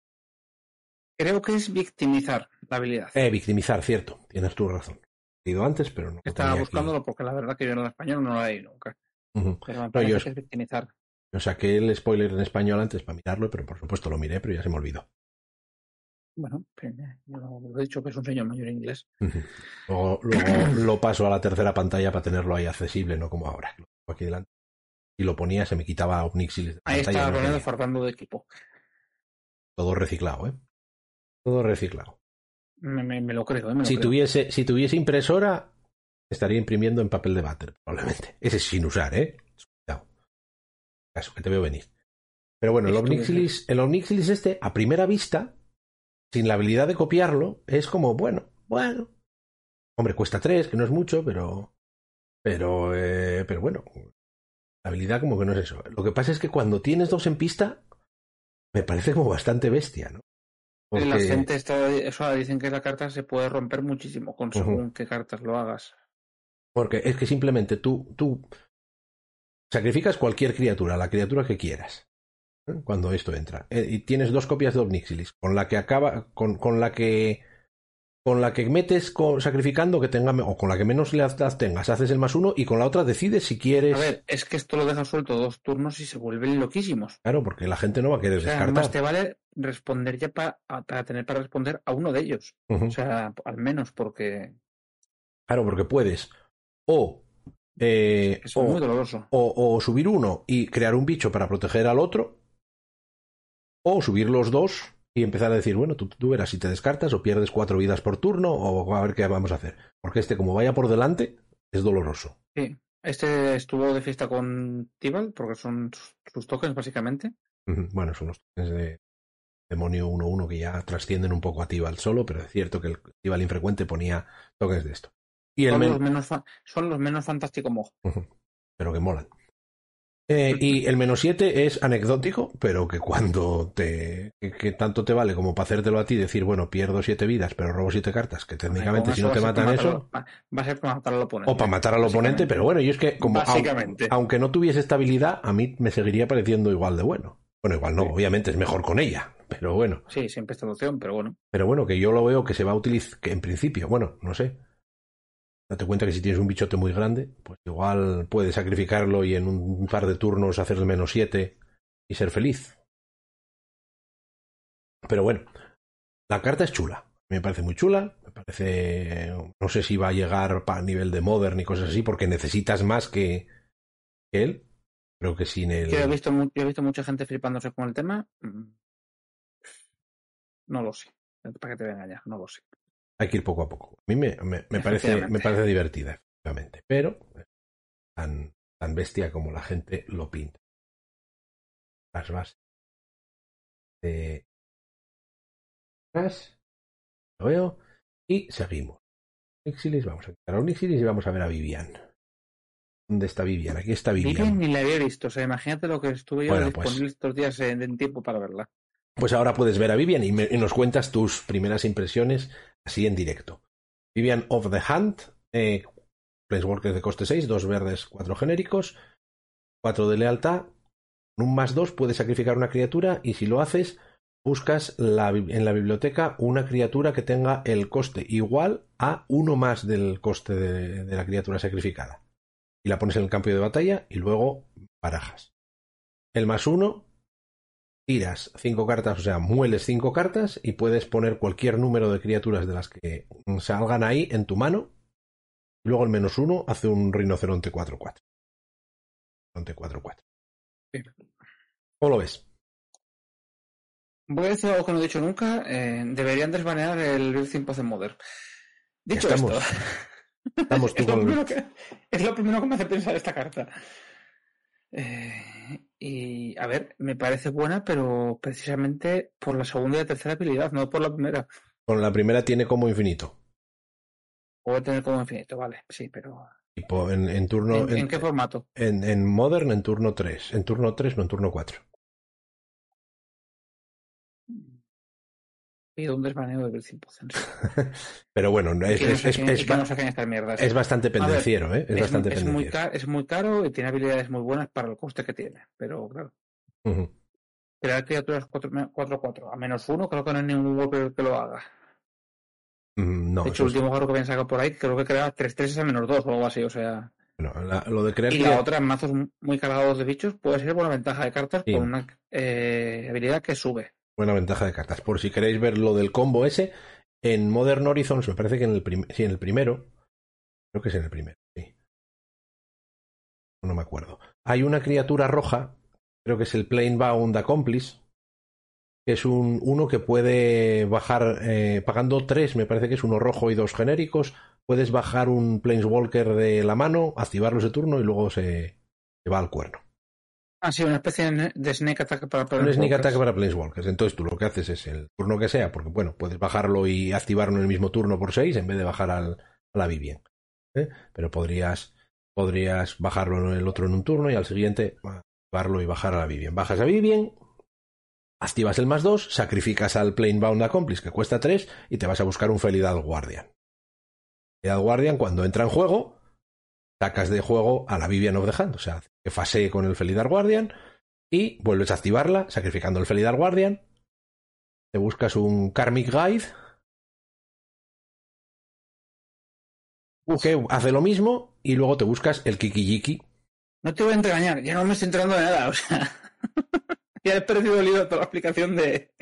Creo que es victimizar la habilidad. Eh, victimizar, cierto. Tienes tu razón. Antes, pero no. Estaba buscándolo porque la verdad que yo en español no lo he ido nunca. Pero me yo, que es victimizar. Yo saqué el spoiler en español antes para mirarlo, pero por supuesto lo miré, pero ya se me olvidó. Bueno, pues, yo lo he dicho que es un señor mayor inglés. luego, luego lo paso a la tercera pantalla para tenerlo ahí accesible, no como ahora. Aquí delante y lo ponía, se me quitaba Omnixil. Ahí está no faltando de equipo. Todo reciclado, ¿eh? Todo reciclado. Me, lo creo, ¿eh? si, Tuviese, si tuviese impresora, estaría imprimiendo en papel de váter, probablemente. Ese es sin usar, ¿eh? Cuidado. Caso, que te veo venir. Pero bueno, el Omnixilis, el Omnixilis este, a primera vista, sin la habilidad de copiarlo, es como, bueno, bueno. Hombre, cuesta tres, que no es mucho, pero. Pero, eh, pero bueno, la habilidad como que no es eso. Lo que pasa es que cuando tienes dos en pista, me parece como bastante bestia, ¿no? Porque... La gente está, eso dicen que la carta se puede romper muchísimo con según qué cartas lo hagas. Porque es que simplemente tú, tú sacrificas cualquier criatura, la criatura que quieras, ¿eh? cuando esto entra. Eh, y tienes dos copias de Omnixilis, con la que acaba, con, con la que con la que metes sacrificando que tenga o con la que menos lealtad tengas, haces el más uno y con la otra decides si quieres. A ver, es que esto lo dejas suelto dos turnos y se vuelven loquísimos. Claro, porque la gente no va a querer descartar. Más te vale responder ya para tener para responder a uno de ellos. O sea, al menos porque. Claro, porque puedes. O. Eh, es muy doloroso. O, o subir uno y crear un bicho para proteger al otro. O subir los dos y empezar a decir, bueno, tú, tú, verás si te descartas o pierdes cuatro vidas por turno o a ver qué vamos a hacer. Porque este, como vaya por delante, es doloroso. Sí, este estuvo de fiesta con Tibal, porque son sus tokens básicamente. Bueno, son los tokens de demonio 1-1 que ya trascienden un poco a Tibal solo, pero es cierto que el Tibal infrecuente ponía tokens de esto. Y son, los menos son los menos fantásticos Pero que molan. Eh, y el menos 7 es anecdótico, pero que cuando te. Que, tanto te vale como para hacértelo a ti, decir, bueno, pierdo 7 vidas, pero robo 7 cartas, que técnicamente si no te matan eso. Va a ser para matar al oponente. O para matar al oponente, pero bueno, yo es que, como. Básicamente. Aunque, no tuviese estabilidad, a mí me seguiría pareciendo igual de bueno. Bueno, igual no, obviamente es mejor con ella, pero bueno. Sí, siempre está la opción, pero bueno. Pero bueno, que yo lo veo que se va a utilizar, que en principio, bueno, no sé, Date cuenta que si tienes un bichote muy grande, pues igual puedes sacrificarlo y en un par de turnos hacerle menos 7 y ser feliz. Pero bueno, la carta es chula. Me parece muy chula, me parece... No sé si va a llegar a nivel de Modern y cosas así, porque necesitas más que, él. Creo que sin el... Yo he, visto, he visto mucha gente flipándose con el tema. Mm. No lo sé. Para que te no lo sé. Hay que ir poco a poco. A mí me, me, me parece, me parece divertida, efectivamente. Pero tan, tan bestia como la gente lo pinta. Las bases de lo veo. Y seguimos. Unixilis, vamos a quitar a Unixilis y vamos a ver a Vivian. ¿Dónde está Vivian? Aquí está Vivian. Vivian ni la había visto. O sea, imagínate lo que estuve yo pues disponible estos días en, tiempo para verla. Pues ahora puedes ver a Vivian y, y, nos cuentas tus primeras impresiones así en directo. Vivian of the Hunt, eh, de coste 6, dos verdes, cuatro genéricos, cuatro de lealtad. Un más dos puedes sacrificar una criatura y si lo haces buscas en la biblioteca una criatura que tenga el coste igual a uno más del coste de, la criatura sacrificada. Y la pones en el campo de batalla y luego barajas. El más uno, tiras cinco cartas, o sea, mueles cinco cartas y puedes poner cualquier número de criaturas de las que salgan ahí en tu mano. Y luego el menos uno hace un rinoceronte 4-4. Rinoceronte 4-4. ¿Cómo lo ves? Voy a decir algo que no he dicho nunca. Eh, deberían desbanear el Build Post en Modern. Dicho esto, estamos es, lo primero que, es, lo primero que, me hace pensar esta carta. Eh, y a ver, me parece buena, pero precisamente por la segunda y la tercera habilidad, no por la primera. Con la primera tiene como infinito. Puede tener como infinito, vale, sí, pero. en, turno. ¿En, qué formato? En, en Modern en turno 3. En turno 3, no en turno 4. Pido un desvaneo del 100%. Pero bueno, es, es, bastante pendenciero, ¿eh? Es, bastante es muy, es muy caro y tiene habilidades muy buenas para el coste que tiene, pero claro. Pero hay criaturas 4-4, a menos uno, creo que no hay ningún golpe que lo haga. Mm, no, de hecho, el último juego que habían sacado por ahí, creo que crea 3-3 a menos 2 o algo así, o sea. lo de crear y la otra, en mazos muy cargados de bichos, puede ser buena ventaja de cartas con una eh, habilidad que sube. Buena ventaja de cartas. Por si queréis ver lo del combo ese, en Modern Horizons, me parece que en el, sí, en el primero, creo que es en el primero. No me acuerdo. Hay una criatura roja, creo que es el Bound Accomplice, es un uno que puede bajar eh, pagando tres, me parece que es uno rojo y dos genéricos. Puedes bajar un Planeswalker de la mano, activarlo ese turno y luego se va al cuerno. Ah, sí, una especie de sneak attack para Planeswalkers. Un sneak attack para Planeswalkers. Entonces tú lo que haces es el turno que sea, porque bueno, puedes bajarlo y activarlo en el mismo turno por 6 en vez de bajar al, a la Vivien. ¿eh? Pero podrías, podrías bajarlo en el otro en un turno y al siguiente activarlo y bajar a la Vivien. Bajas a Vivien, activas el más 2, sacrificas al Planebound Accomplice que cuesta 3 y te vas a buscar un Felidal Guardian. Felidal Guardian cuando entra en juego sacas de juego a la Vivian of the Hand, o sea, que fasee con el Felidar Guardian y vuelves a activarla sacrificando el Felidar Guardian. Te buscas un Karmic Guide que hace lo mismo y luego te buscas el Kikijiki. No te voy a engañar, ya no me estoy enterando de nada, o sea, ya he perdido el libro toda la explicación de,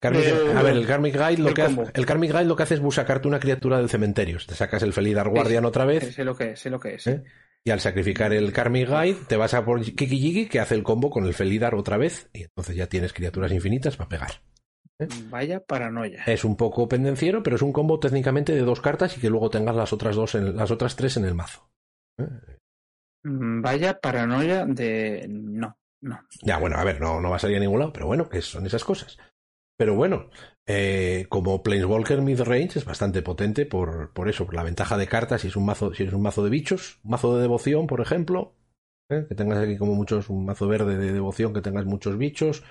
a ver, el Karmic Guide lo que hace, el Karmic Guide lo que hace es buscarte una criatura del cementerio. Te sacas el Felidar Guardian otra vez. Sé lo que es, sé lo que es. ¿Eh? Y al sacrificar el Karmic Guide, te vas a por Kikijiki, que hace el combo con el Felidar otra vez. Y entonces ya tienes criaturas infinitas para pegar. ¿Eh? Vaya paranoia. Es un poco pendenciero, pero es un combo técnicamente de dos cartas y que luego tengas las otras dos en, las otras tres en el mazo. ¿Eh? Mm, vaya paranoia de no, no. Ya, bueno, a ver, no, no va a salir a ningún lado, pero bueno, que son esas cosas. Pero bueno, eh, como Planeswalker Midrange es bastante potente por, por eso, por la ventaja de cartas, si es un mazo, si eres un mazo de bichos, un mazo de devoción, por ejemplo, ¿eh? que tengas aquí como muchos, un mazo verde de devoción, que tengas muchos bichos,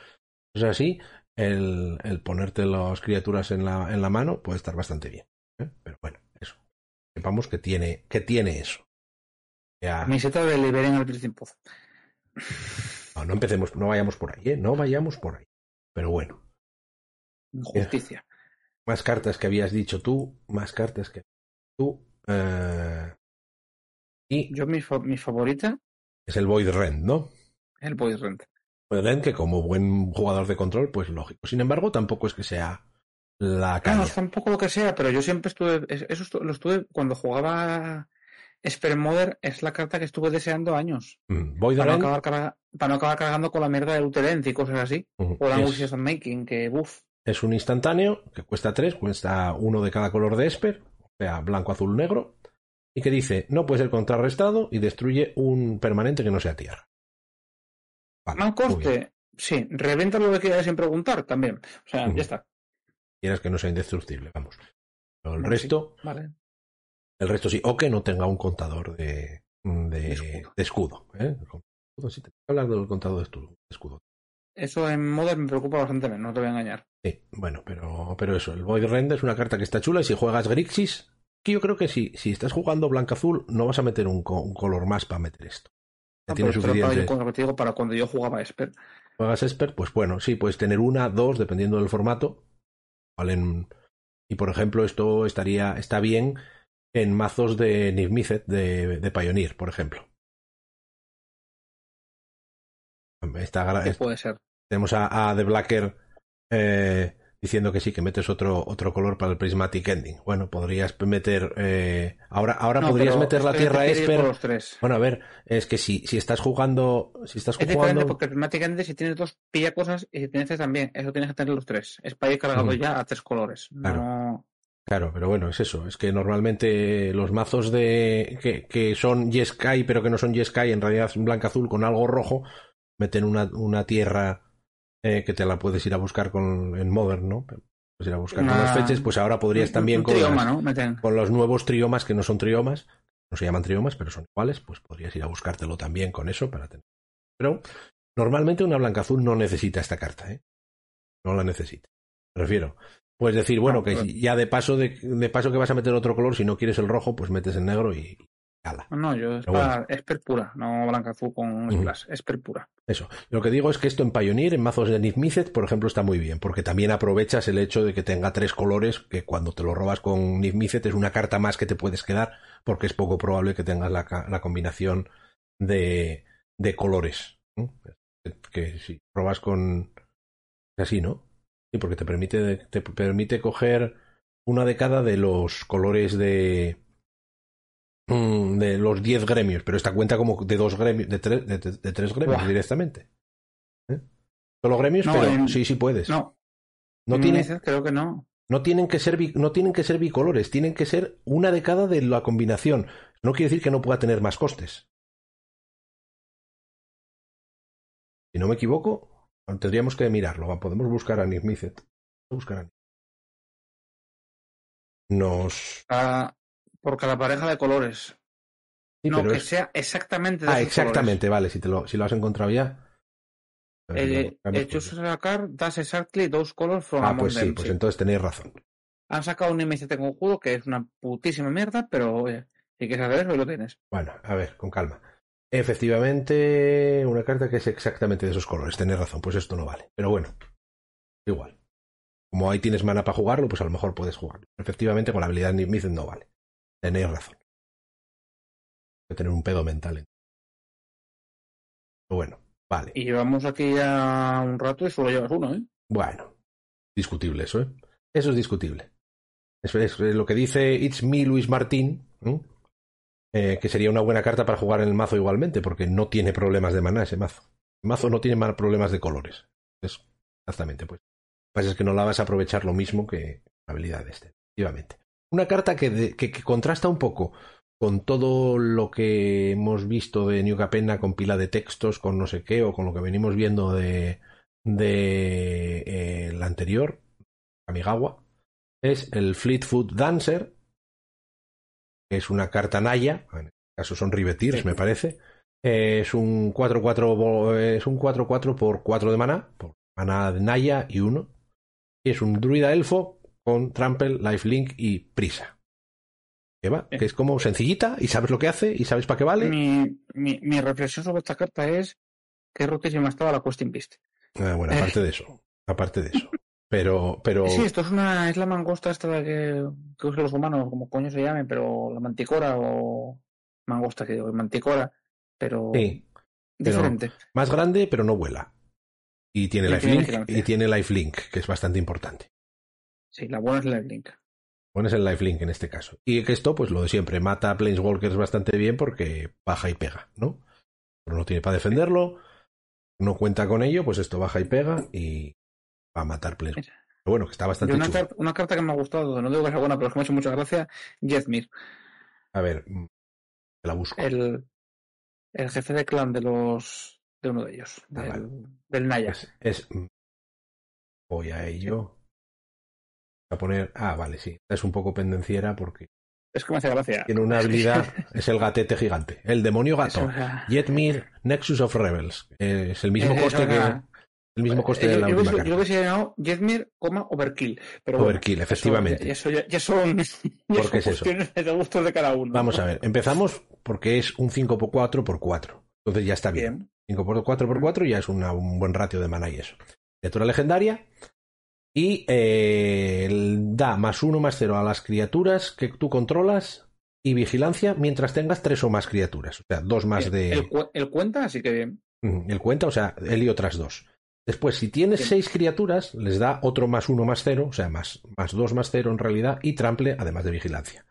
es así, el, el ponerte las criaturas en la, en la mano puede estar bastante bien. ¿eh? Pero bueno, eso. Sepamos que tiene, que tiene eso. Ya... De Liberen al No, no empecemos, no vayamos por ahí, ¿eh? No vayamos por ahí. Pero bueno. Justicia. Más cartas que habías dicho tú, más cartas que tú. Eh, y yo mi, mi, favorita es el Void Rent, ¿no? El Void Rent. Void Rent que como buen jugador de control, pues lógico. Sin embargo, tampoco es que sea la caña. No, tampoco lo que sea, pero yo siempre estuve, eso lo estuve cuando jugaba Modern es la carta que estuve deseando años. Mm, para, no acabar, para, no acabar, cargando con la mierda del Uterence y cosas así. O la es, Making, que uff. Es un instantáneo que cuesta tres, cuesta uno de cada color de Esper, o sea, blanco, azul, negro, y que dice no puede ser contrarrestado y destruye un permanente que no sea tierra. Vale, coste, sí, revienta lo que quieras sin preguntar también. O sea, ya está. Quieras que no sea indestructible, vamos. Pero el resto. Vale. El resto sí. O que no tenga un contador de, de, escudo. ¿eh? Si te hablar del contador de escudo. Eso en Modern me preocupa bastante no te voy a engañar. Sí, bueno, pero, pero eso, el Void Rend es una carta que está chula y si juegas Grixis, que yo creo que si, si estás jugando blanca-azul, no vas a meter un, color más para meter esto. Ya tiene suficiente. Para, para cuando yo jugaba Esper. Juegas Esper, pues bueno, sí, puedes tener una, dos, dependiendo del formato. Valen. Y por ejemplo, esto estaría, está bien en mazos de Niv de, de Pioneer, por ejemplo. Está, puede ser. Tenemos a, The Blacker eh, diciendo que sí, que metes otro, otro color para el Prismatic Ending. Bueno, podrías meter. Eh, ahora ahora podrías meter la Tierra Esper. Bueno, a ver, es que si, si estás jugando. Si estás es diferente porque el Prismatic Ending, si tienes dos, pilla cosas y si tienes tres también. Eso tienes que tener los tres. Es para ir cargado ya a tres colores. Claro. Claro, pero bueno, es eso. Es que normalmente los mazos de que, que son Yeskai, pero que no son Yeskai, en realidad es blanca azul con algo rojo, meten una, una tierra eh, que te la puedes ir a buscar con, en Modern, ¿no? Puedes ir a buscar con las fechas, pues ahora podrías también con, con los nuevos triomas que no son triomas, no se llaman triomas, pero son iguales, pues podrías ir a buscártelo también con eso para tener. Pero normalmente una blanca azul no necesita esta carta, ¿eh? No la necesita. Me refiero. Puedes decir, bueno, que ya de paso de, de, paso que vas a meter otro color, si no quieres el rojo, pues metes el negro y, no, yo es, para, pura, no blanca azul con splash, es pura. Eso. Lo que digo es que esto en Pioneer, en mazos de Niv por ejemplo, está muy bien, porque también aprovechas el hecho de que tenga tres colores, que cuando te lo robas con Niv es una carta más que te puedes quedar, porque es poco probable que tengas la, la combinación de, de colores. Que si robas con. Así, ¿no? Sí, porque te permite, te permite coger una de cada de los colores de de los 10 gremios, pero esta cuenta como de dos gremios, de, tres, de, tres gremios directamente. ¿Eh? Solo gremios, pero sí, sí puedes. No. No tiene, creo que no. No tienen que, ser, no tienen que ser bicolores, tienen que ser una de cada de la combinación. No quiere decir que no pueda tener más costes. Si no me equivoco, tendríamos que mirarlo. Podemos buscar a Nick Buscar a Nos. Ah, por cada pareja de colores. no, que sea exactamente de Ah, exactamente, vale, si, te lo, si lo has encontrado ya. El, hecho sacar das exactly dos colors from Ah, pues sí, pues entonces tenéis razón. Han sacado un MCT conjuro que es una putísima mierda, pero oye, si quieres saber eso, lo tienes. Bueno, a ver, con calma. Efectivamente, una carta que es exactamente de esos colores. Tenéis razón, pues esto no vale. Pero bueno, igual. Como ahí tienes mana para jugarlo, pues a lo mejor puedes jugarlo. Efectivamente, con la habilidad de Niv no vale. Tenéis razón. Hay que tener un pedo mental. Pero bueno, vale. Y llevamos aquí ya un rato y solo llevas uno, ¿eh? Bueno, discutible eso, ¿eh? Eso es discutible. Eso es, lo que dice It's Me Luis Martín, eh, que sería una buena carta para jugar en el mazo igualmente, porque no tiene problemas de maná ese mazo. El mazo no tiene más problemas de colores. Es, exactamente, pues. Lo que pasa es que no la vas a aprovechar lo mismo que la habilidad de este, efectivamente. Una carta que, que, contrasta un poco con todo lo que hemos visto de New Capenna con pila de textos, con no sé qué, o con lo que venimos viendo de, de eh, el anterior, Kamigawa, es el Fleetfoot Dancer, que es una carta Naya, en este caso son Rivetirs, me parece. es un 4-4 es un 4-4 por 4 de mana, por mana de Naya y 1. Y es un druida elfo con Trample, Lifelink y Prisa. Que, va, que es como sencillita y sabes lo que hace y sabes para qué vale. Mi, mi, reflexión sobre esta carta es que rotísima estaba la Questing Beast. Ah, bueno, aparte de eso. Aparte de eso. Pero, pero. Sí, esto es una, es la mangosta esta que, que usan los humanos, como coño se llame, pero la manticora o mangosta que digo, manticora, pero sí, diferente. más grande, pero no vuela. Y tiene lifelink, y tiene lifelink, que es bastante importante. Sí, la buena es lifelink. Pones el lifelink en este caso. Y que esto, pues lo de siempre, mata a Planeswalkers bastante bien porque baja y pega, ¿no? Pero no tiene para defenderlo, no cuenta con ello, pues esto baja y pega y va a matar Planeswalkers. Pero bueno, que está bastante una, carta, una carta que me ha gustado, no digo que sea buena, pero es que me ha hecho mucha gracia, Jethmir. A ver, mm, la busco. El, el jefe de clan de los de uno de ellos, Ah, del, vale. del Naya. Es, es- mm, Voy a ello. A poner. Ah, vale, sí. Es un poco pendenciera porque Es que me hace gracia. tiene una habilidad. es el gatete gigante. El demonio gato. Eso, Jetmir Nexus of Rebels. Eh, Es el mismo coste que. El mismo coste yo, de la yo, última yo carta. lo hubiese llamado Jethmir, coma, Overkill. Pero bueno, Overkill, eso- efectivamente. Eso, ya, ya son, ya ¿Por son es eso? cuestiones de gustos de cada uno. Vamos a ver. Empezamos porque es un 5x4 por 4. Entonces ya está bien. Bien. 5 por 4 por 4 ya es una- un buen ratio de mana y eso. Criatura legendaria. Y eh, da más uno más cero a las criaturas que tú controlas y vigilancia mientras tengas tres o más criaturas. O sea, dos más de. El, cu- el cuenta, así que bien. El cuenta, o sea, él y otras dos. Después, si tienes Bien. seis criaturas, les da otro más uno más cero, o sea, más, más dos más cero en realidad, y trample, además de vigilancia.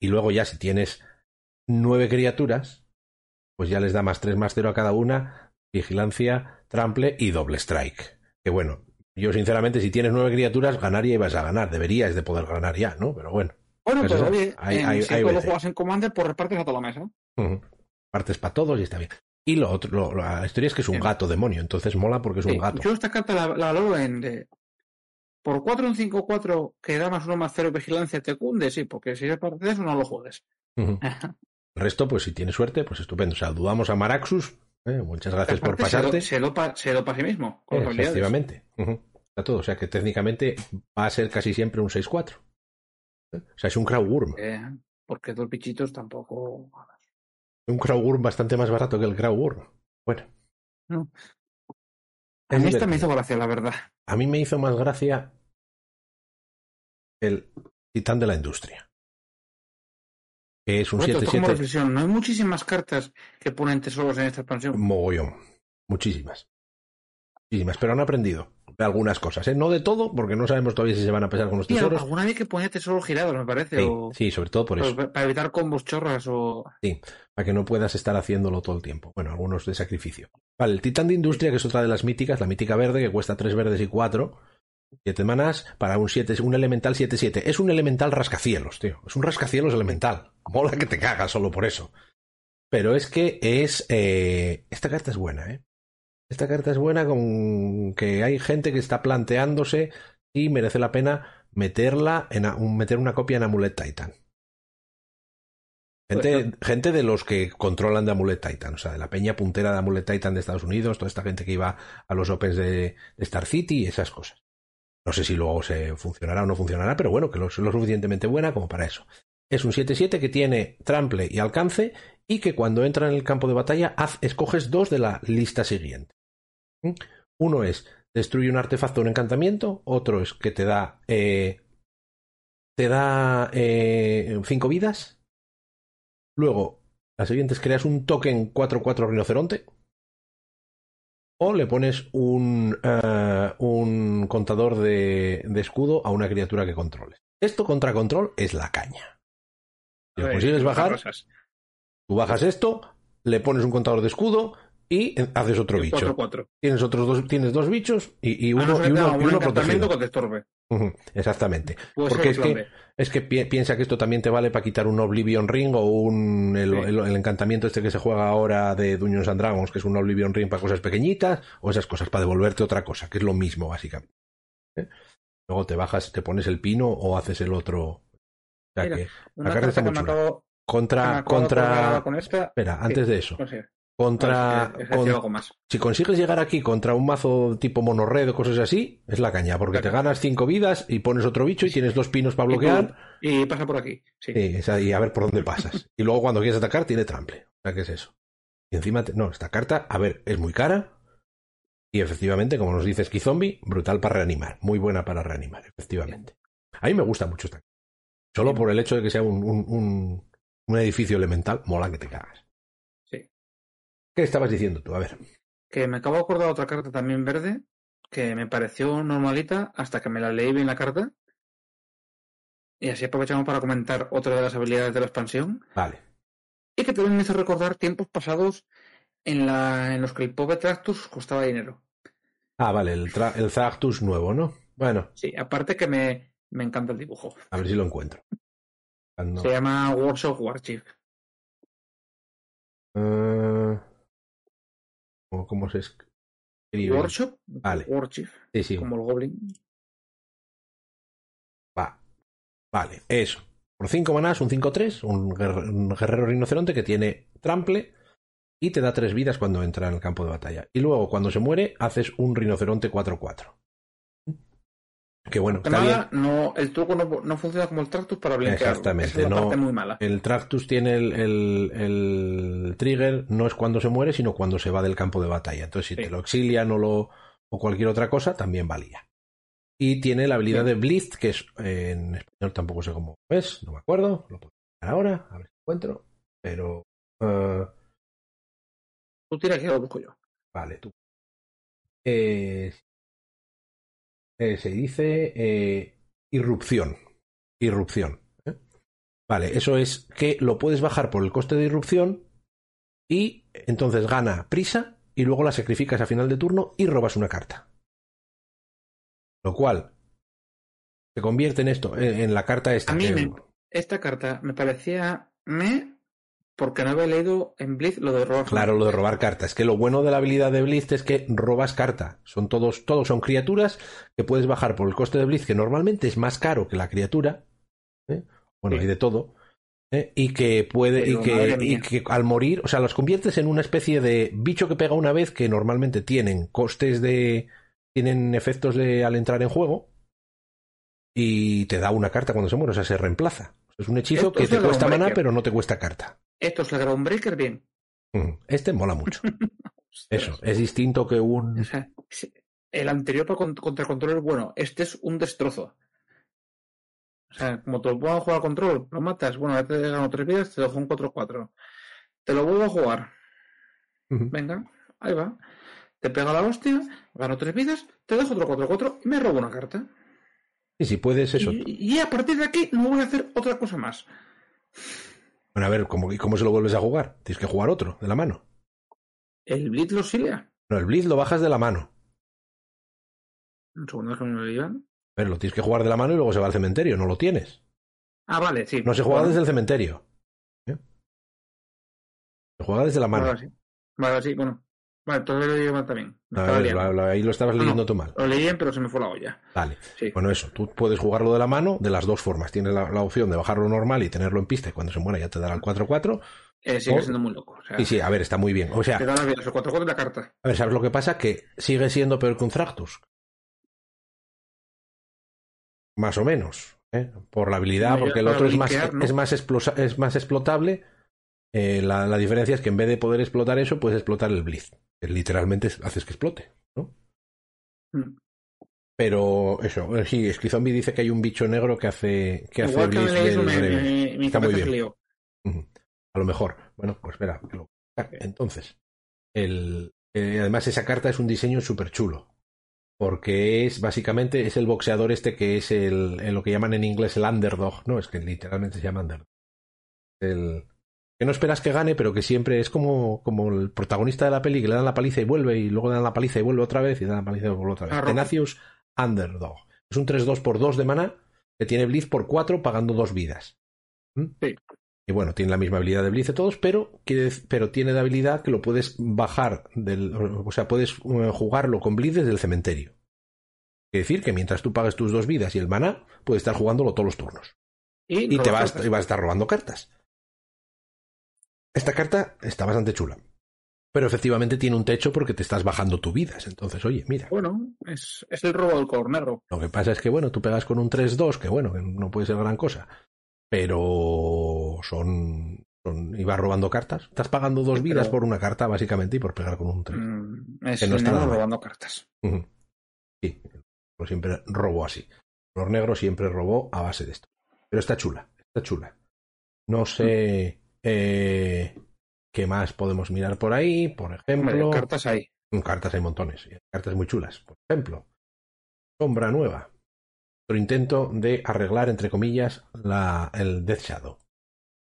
Y luego ya si tienes nueve criaturas, pues ya les da más tres más cero a cada una, vigilancia, trample y doble strike. Que bueno, yo sinceramente, si tienes nueve criaturas, ganar ya ibas a ganar. Deberías de poder ganar ya, ¿no? Pero bueno. Bueno, pero oye, hay- en- hay- si hay tú lo juegas en Commander, pues repartes a toda la mesa. Ujú. Partes para todos y está bien. Y lo otro, lo- la historia es que es un gato demonio, entonces mola porque es un gato. Yo esta carta la, la valoro en de, por 4 en 5 4 que da más 1 más 0 vigilancia te cunde, sí, porque si es parte de eso no lo juegues. El resto, pues si tienes suerte, pues estupendo. Saludamos a Maraxus. ¿Eh? Muchas gracias por se pasarte. Se dopa, se dopa a sí mismo, con Eh, efectivamente. Está todo. O sea que técnicamente va a ser casi siempre un 6-4. ¿eh? O sea, es un Crowworm. Eh, porque dos bichitos tampoco. Un Crowworm bastante más barato que el Crowworm. Bueno. No. A mí esta me hizo gracia, la verdad. A mí me hizo más gracia el Titán de la Industria. Es un Bueno, esto como 7-7 reflexión, no hay muchísimas cartas que ponen tesoros en esta expansión. mogollón. Muchísimas. Muchísimas. Pero han aprendido de algunas cosas. ¿eh? No de todo, porque no sabemos todavía si se van a pesar con los Sí, tesoros. alguna vez que ponía tesoros girados, me parece. Sí, o, sí, sobre todo por eso. pa- para evitar combos chorras o. para que no puedas estar haciéndolo todo el tiempo. Bueno, algunos de sacrificio. Vale, el Titán de Industria, que es otra de las míticas, la mítica verde, que cuesta tres verdes y cuatro. Siete manas para un 7, un elemental 7-7. Es un elemental rascacielos, tío. Es un rascacielos elemental. Mola que te cagas solo por eso. Pero es que es. eh, Esta carta es buena, ¿eh? Esta carta es buena con que hay gente que está planteándose si merece la pena meterla en a- meter una copia en Amulet Titan. Gente, Pues gente de los que controlan de Amulet Titan, o sea, de la peña puntera de Amulet Titan de Estados Unidos, toda esta gente que iba a los Opens de, de Star City y esas cosas. No sé si luego se funcionará o no funcionará, pero bueno, que lo, es lo suficientemente buena como para eso. Es un 7-7 que tiene trample y alcance y que cuando entra en el campo de batalla haz- escoges dos de la lista siguiente. ¿Mm? Uno es destruye un artefacto o un encantamiento, otro es que te da eh, te da eh, cinco vidas. Luego, la siguiente es creas un token 4-4 rinoceronte. O le pones un, eh, un contador de, de escudo a una criatura que controles. Esto contra control es la caña. Si lo consigues bajar, rosas. tú bajas esto, le pones un contador de escudo y haces otro bicho. 4-4. Tienes otros dos, tienes dos bichos y, y A uno, no y uno, haga y un uno encantamiento protegido. que te estorbe. Exactamente. Porque es que-. Es que pi- piensa que esto también te vale para quitar un Oblivion Ring o un, el, Sí. el- el encantamiento este que se juega ahora de Dungeons and Dragons, que es un Oblivion Ring para cosas pequeñitas, o esas cosas para devolverte otra cosa, que es lo mismo básicamente. ¿Eh? Luego te bajas, te pones el pino o haces el otro. O sea Mira, que Una carta está carta que muy me chula. acabo, que me contra, acabo contra. con esta. Espera, antes de eso, No sé. Contra, No, es que- es con- decir algo más. si consigues llegar aquí contra un mazo tipo monorred o cosas así, es la caña, porque te ganas cinco vidas y pones otro bicho y tienes dos pinos para bloquear. Y pasa por aquí. Sí. Y a ver por dónde pasas. y luego cuando quieres atacar tiene trample. O sea, ¿qué es eso? Y encima, te- no, esta carta, a ver, es muy cara. Y efectivamente, como nos dice Zombie, brutal para reanimar. Muy buena para reanimar, efectivamente. A mí me gusta mucho esta carta. Solo por el hecho de que sea un, un, un- un edificio elemental, mola que te cagas. ¿Qué estabas diciendo tú? A ver. Que me acabo de acordar otra carta también verde que me pareció normalita hasta que me la leí bien la carta. Y así aprovechamos para comentar otra de las habilidades de la expansión. Vale. Y que también me hizo recordar tiempos pasados en, la, en los que el pobre Tractus costaba dinero. Ah, vale, el, el Tractus nuevo, ¿no? Bueno. Sí, aparte que me, me encanta el dibujo. A ver si lo encuentro. Se llama Workshop Warchief. Uh, ¿Cómo se escribe? Workshop. Vale. Warchief. Sí, sí. Como el Goblin. Va. Vale, eso. Por 5 manás, un 5-3, un guerrero rinoceronte que tiene trample y te da 3 vidas cuando entra en el campo de batalla. Y luego, cuando se muere, haces un rinoceronte 4-4. Que bueno. No, el truco no, funciona como el Tractus para blinkear. Exactamente. no, muy mala. El Tractus tiene el, el, trigger, no es cuando se muere, sino cuando se va del campo de batalla. Entonces, si te lo exilian o, lo, o cualquier otra cosa, también valía. Y tiene la habilidad de Blitz, que es eh, en español tampoco sé cómo es, no me acuerdo. Lo puedo buscar ahora, a ver si encuentro. Pero. Uh... Tú tira que lo busco yo. Vale, tú. Eh, eh, se dice eh, irrupción. Irrupción. ¿eh? Vale, eso es que lo puedes bajar por el coste de irrupción y entonces gana prisa y luego la sacrificas a final de turno y robas una carta. Lo cual se convierte en esto, en, la carta esta. A mí esta carta me parecía me porque no había leído en Blitz lo de robar. Claro, lo de robar cartas. Es que lo bueno de la habilidad de Blitz es que robas carta. Son todos, todos son criaturas que puedes bajar por el coste de Blitz, que normalmente es más caro que la criatura. ¿eh? Bueno, hay de todo. ¿eh? Y que puede, y que, y que, al morir, o sea, los conviertes en una especie de bicho que pega una vez que normalmente tienen costes de, tienen efectos de al entrar en juego y te da una carta cuando se muere, o sea, se reemplaza. Es un hechizo que te cuesta mana, pero no te cuesta carta. Esto es el Breaker bien. Mm, este mola mucho. Eso, es distinto que un. el anterior contra control es bueno. Este es un destrozo. O sea, como te lo puedo jugar control, lo matas. Bueno, ya te gano tres vidas, te dejo un 4-4. Te lo vuelvo a jugar. Venga, ahí va. Te pega la hostia, gano tres vidas, te dejo otro 4-4 y me robo una carta. Y si puedes eso. Y, a partir de aquí no voy a hacer otra cosa más. Bueno, a ver, ¿cómo, ¿cómo se lo vuelves a jugar? Tienes que jugar otro, de la mano. ¿El Blitz lo auxilia? No, el Blitz lo bajas de la mano. Un segundo, que me lo digan. Pero lo tienes que jugar de la mano y luego se va al cementerio, no lo tienes. Ah, vale, sí. No se juega desde el cementerio. ¿eh? Se juega desde la mano. Vale, sí. Vale, sí, bueno. Vale, todo lo leí mal también. ahí lo estabas leyendo tú mal. Lo leí pero se me fue la olla. Vale. Bueno, eso. Tú puedes jugarlo de la mano de las dos formas. Tienes la, opción de bajarlo normal y tenerlo en pista y cuando se muera ya te dará el 4-4. Eh, sigue siendo muy loco. sí, sí, a ver, está muy bien. O sea, te da el 4-4 de la carta. A ver, ¿sabes lo que pasa? Que sigue siendo peor que un Thractus. Más o menos. ¿eh? Por la habilidad, porque el otro es más, es, más es más explotable. Eh, la, la, diferencia es que en vez de poder explotar eso, puedes explotar el Blitz literalmente haces que explote, ¿no? Mm. Pero eso, eh, sí, Zombie dice que hay un bicho negro que hace que hace Está muy bien. A lo mejor. Bueno, pues espera. Entonces, el, eh, además esa carta es un diseño súper chulo. Porque es básicamente es el boxeador este que es el, lo que llaman en inglés el underdog, ¿no? Es que literalmente se llama underdog. El, que no esperas que gane, pero que siempre es como, como el protagonista de la peli que le dan la paliza y vuelve, y luego le dan la paliza y vuelve otra vez, y le dan la paliza y vuelve otra vez. Tenacious Underdog. Es un 3-2 por 2 de mana que tiene Blitz por 4 pagando dos vidas. ¿Mm? Sí. Y bueno, tiene la misma habilidad de Blitz de todos, pero, pero tiene de habilidad que lo puedes bajar del. O sea, puedes eh, jugarlo con Blitz desde el cementerio. Quiere decir que mientras tú pagues tus dos vidas y el mana, puedes estar jugándolo todos los turnos. Y, te vas, y vas a estar robando cartas. Esta carta está bastante chula. Pero efectivamente tiene un techo porque te estás bajando tu vidas. Entonces, oye, mira. Bueno, es, el robo del cornero. Lo que pasa es que, bueno, tú pegas con un 3-2, que bueno, no puede ser gran cosa. Pero son. son y vas robando cartas. Estás pagando dos vidas por una carta, básicamente, y por pegar con un 3. Mm, es que no está robando cartas. Sí, pues siempre robo así. Los negros siempre robó a base de esto. Pero está chula, está chula. No sé. Eh, ¿Qué más podemos mirar por ahí? Por ejemplo. cartas hay. Cartas hay montones. Cartas muy chulas. Por ejemplo, Sombra Nueva. intento de arreglar, entre comillas, la, el Death Shadow.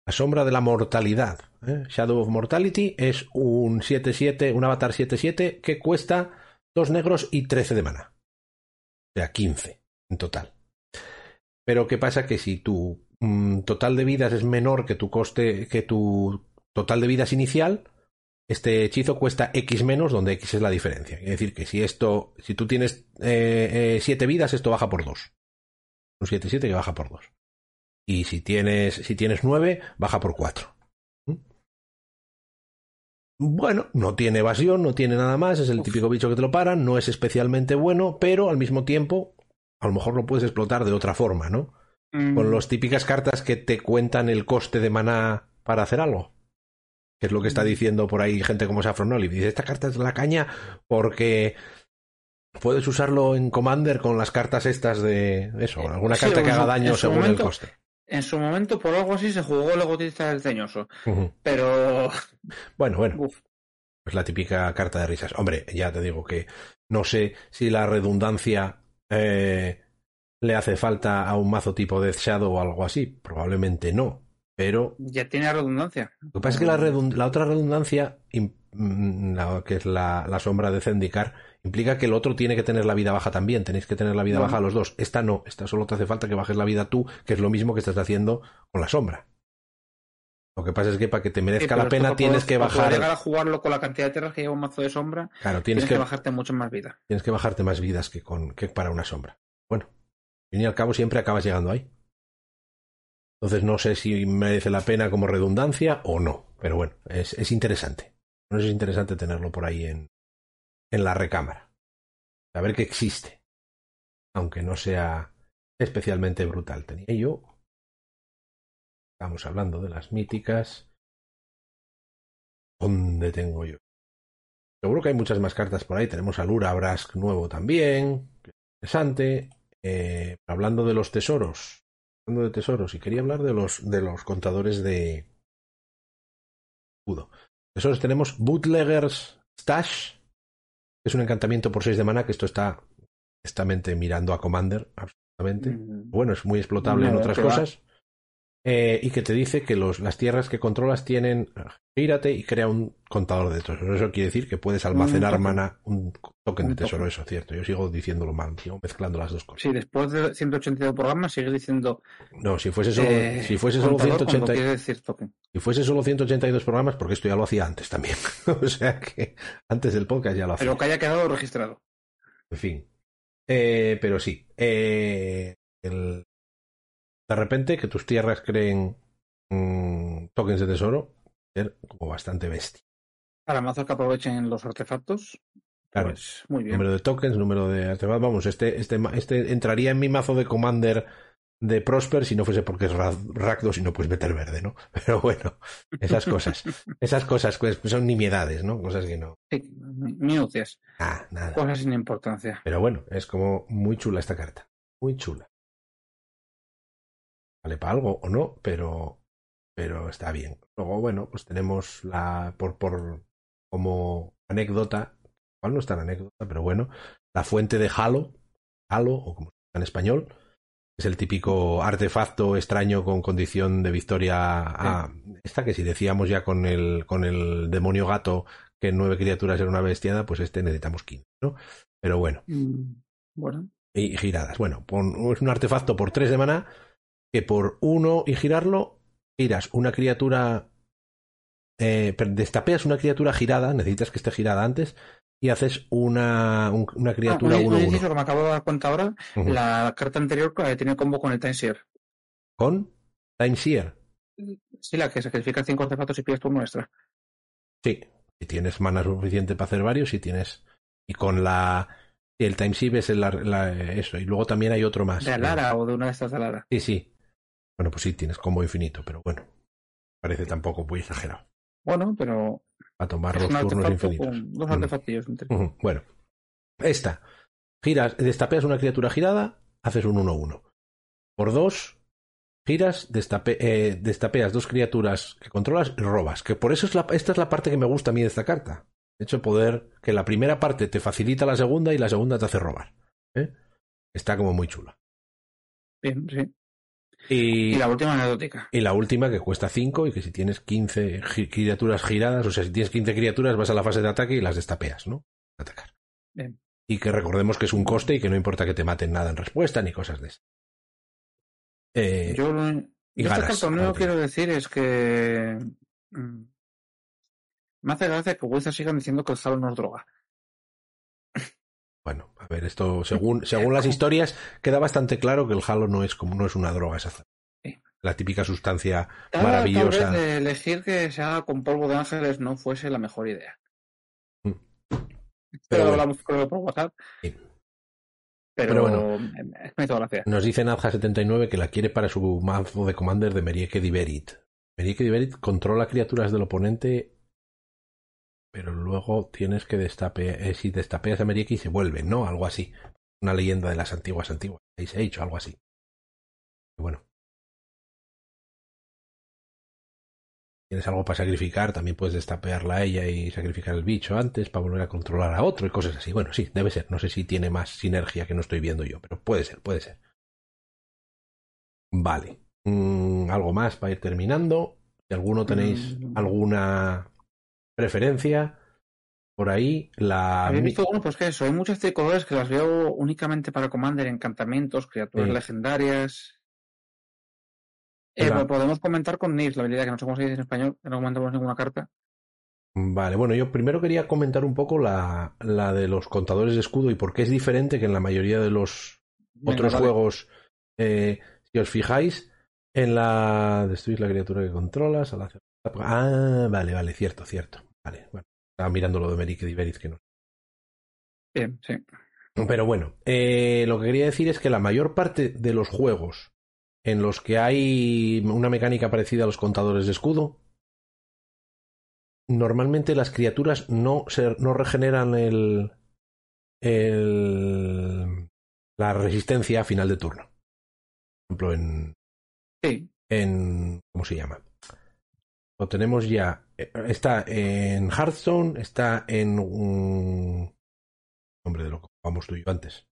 La sombra de la mortalidad. ¿eh? Shadow of Mortality es un 7-7, un avatar 7-7 que cuesta 2 negros y 13 de mana. O sea, 15 en total. Pero ¿qué pasa? Que si tu mm, total de vidas es menor que tu coste, que tu total de vidas inicial, este hechizo cuesta X menos, donde X es la diferencia. Es decir, que si esto, si tú tienes 7 eh, eh, vidas, esto baja por 2. Un 7-7 que baja por 2. Y si tienes, si tienes 9, baja por 4. ¿Mm? Bueno, no tiene evasión, no tiene nada más, es el típico bicho que te lo paran, no es especialmente bueno, pero al mismo tiempo, a lo mejor lo puedes explotar de otra forma, ¿no? Con las típicas cartas que te cuentan el coste de maná para hacer algo que es lo que está diciendo por ahí gente como Saffron Olive. Dice, esta carta es la caña porque puedes usarlo en Commander con las cartas estas de eso, alguna carta que haga daño según el coste. En su momento, por algo así, se jugó el egotista del ceñoso. Pero... Bueno, bueno. Es la típica carta de risas. Hombre, ya te digo que no sé si la redundancia eh, le hace falta a un mazo tipo Death Shadow o algo así. Probablemente no. Pero. Ya tiene redundancia. Lo que pasa es que la, otra redundancia, mm, que es la, sombra de Zendikar, implica que el otro tiene que tener la vida baja también. Tenéis que tener la vida baja los dos. Esta no. Esta solo te hace falta que bajes la vida tú, que es lo mismo que estás haciendo con la sombra. Lo que pasa es que para que te merezca la pena tienes que bajar. Para llegar a jugarlo con la cantidad de tierras que lleva un mazo de sombra, claro, tienes, que, bajarte mucho más vida. Tienes que bajarte más vidas que, con, que para una sombra. Bueno, y al cabo siempre acabas llegando ahí. Entonces no sé si merece la pena como redundancia o no. Pero bueno, es, es interesante. No es interesante tenerlo por ahí en, en la recámara. Saber que existe. Aunque no sea especialmente brutal. Tenía yo. Estamos hablando de las míticas. ¿Dónde tengo yo? Seguro que hay muchas más cartas por ahí. Tenemos al Urabrask nuevo también. Interesante. Eh, hablando de los tesoros de tesoros y quería hablar de los, de los contadores de escudo. Tesoros tenemos Bootleggers Stash, que es un encantamiento por 6 de mana, que esto está justamente mirando a Commander, absolutamente. Mm. Bueno, es muy explotable en otras cosas. Eh, y que te dice que los, las tierras que controlas tienen gírate y crea un contador de tesoros. Eso quiere decir que puedes almacenar mana, un token de tesoro, eso es cierto. Yo sigo diciéndolo mal, sigo mezclando las dos cosas. Sí, después de 182 programas sigues diciendo. No, si fuese solo, eh, si fuese solo 182. Si fuese solo 182 programas, porque esto ya lo hacía antes también. o sea que antes del podcast ya lo hacía. Pero que haya quedado registrado. En fin. Eh, pero sí. Eh, el, de repente que tus tierras creen mm, tokens de tesoro, ser como bastante bestia. Para mazos que aprovechen los artefactos. Claro, pues, muy bien. Número de tokens, número de artefactos. Vamos, este, este, este entraría en mi mazo de Commander de Prosper si no fuese porque es Rakdos y no puedes meter verde, ¿no? Pero bueno, esas cosas. esas cosas pues, son nimiedades, ¿no? Cosas que no. Sí, minucias. Ah, nada. Cosas sin importancia. Pero bueno, es como muy chula esta carta. Muy chula vale para algo o no, pero, pero está bien. Luego, bueno, pues tenemos la, por, por, como anécdota, igual no es tan anécdota, pero bueno, la fuente de Halo, Halo, o como se llama en español, es el típico artefacto extraño con condición de victoria a esta que si decíamos ya con el, con el demonio gato que nueve criaturas era una bestiada, pues este necesitamos quince, ¿no? Pero bueno. Mm, bueno. Y giradas. Bueno, es un artefacto por tres de mana que por uno y girarlo, giras una criatura, eh, destapeas una criatura girada, necesitas que esté girada antes, y haces una, una criatura 1 ah, que me acabo de dar cuenta ahora, la carta anterior eh, tiene combo con el Timeseer. ¿Con? Timeseer. Sí, la que sacrifica cinco artefactos y pides por nuestra. Sí, si tienes mana suficiente para hacer varios, si tienes. Y con la el Time es el, eso. Y luego también hay otro más. ¿De Alara o de una de estas de Alara? Sí, sí. Bueno, pues sí, tienes combo infinito, pero bueno. Parece tampoco muy exagerado. Bueno, pero. A tomar dos turnos infinitos. dos artefactillos. Bueno. Esta. Giras, destapeas una criatura girada, haces un 1-1. Por dos, giras, eh, destapeas dos criaturas que controlas y robas. Que por eso es la, esta es la parte que me gusta a mí de esta carta. De hecho, poder que la primera parte te facilita la segunda y la segunda te hace robar. ¿eh? Está como muy chula. Bien, sí. Y, la última anecdótica. Y la última que cuesta 5 y que si tienes 15 criaturas giradas, o sea, si tienes 15 criaturas vas a la fase de ataque y las destapeas, ¿no? Atacar. Bien. Y que recordemos que es un coste y que no importa que te maten nada en respuesta ni cosas de eso. Eh, yo y yo este torneo quiero decir es que mm, me hace gracia que Wizards sigan diciendo que el Halo no es droga. Bueno, a ver, esto según, según las historias queda bastante claro que el Halo no es como no es una droga esa la típica sustancia maravillosa. Tal vez de elegir que se haga con polvo de ángeles no fuese la mejor idea. Mm. Pero, hablamos por WhatsApp. Pero, bueno, me toda gracia. Nos dice Nadja79 que la quiere para su mazo de Commander de Merieke Diverit. Merieke Diverit controla criaturas del oponente pero luego tienes que destapear, eh, si destapeas a Merieke y se vuelve, ¿no? Algo así. Una leyenda de las antiguas antiguas. se ha hecho algo así. bueno. Tienes algo para sacrificar, también puedes destapearla a ella y sacrificar el bicho antes para volver a controlar a otro y cosas así. Bueno, sí, debe ser. No sé si tiene más sinergia que no estoy viendo yo, pero puede ser, puede ser. Vale. Mm, algo más para ir terminando. Si alguno tenéis mm. alguna preferencia. Por ahí, la. Habéis visto, bueno, pues que eso, hay muchas tricolores que las veo únicamente para Commander, encantamientos, criaturas legendarias. Eh, podemos comentar con Nis, la habilidad que no sé cómo se dice en español, que no comentamos ninguna carta. Vale, bueno, yo primero quería comentar un poco la, la de los contadores de escudo y por qué es diferente que en la mayoría de los otros juegos. Eh, si os fijáis, en la. Destruís la criatura que controlas, al hacer Ah, vale, vale, cierto, cierto. Vale, bueno, estaba mirando lo de Meric y que no. Bien, sí. Pero bueno, eh, lo que quería decir es que la mayor parte de los juegos en los que hay una mecánica parecida a los contadores de escudo, normalmente las criaturas no, se, no regeneran el, el, la resistencia a final de turno. Por ejemplo, en, sí. en ¿cómo se llama? Lo tenemos ya. Eh, está en Hearthstone, está en un nombre de lo que vamos tú y yo antes.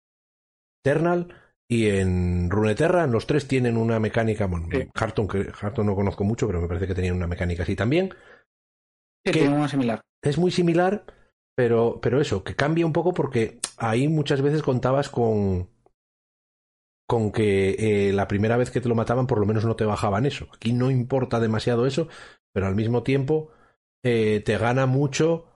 Eternal y en Runeterra, los tres tienen una mecánica. Bueno, Hearthstone, que Hearthstone no conozco mucho, pero me parece que tenían una mecánica así también. Sí, que una similar. Es muy similar, pero, pero eso, que cambia un poco porque ahí muchas veces contabas con con que eh, la primera vez que te lo mataban por lo menos no te bajaban eso. Aquí no importa demasiado eso, pero al mismo tiempo eh, te gana mucho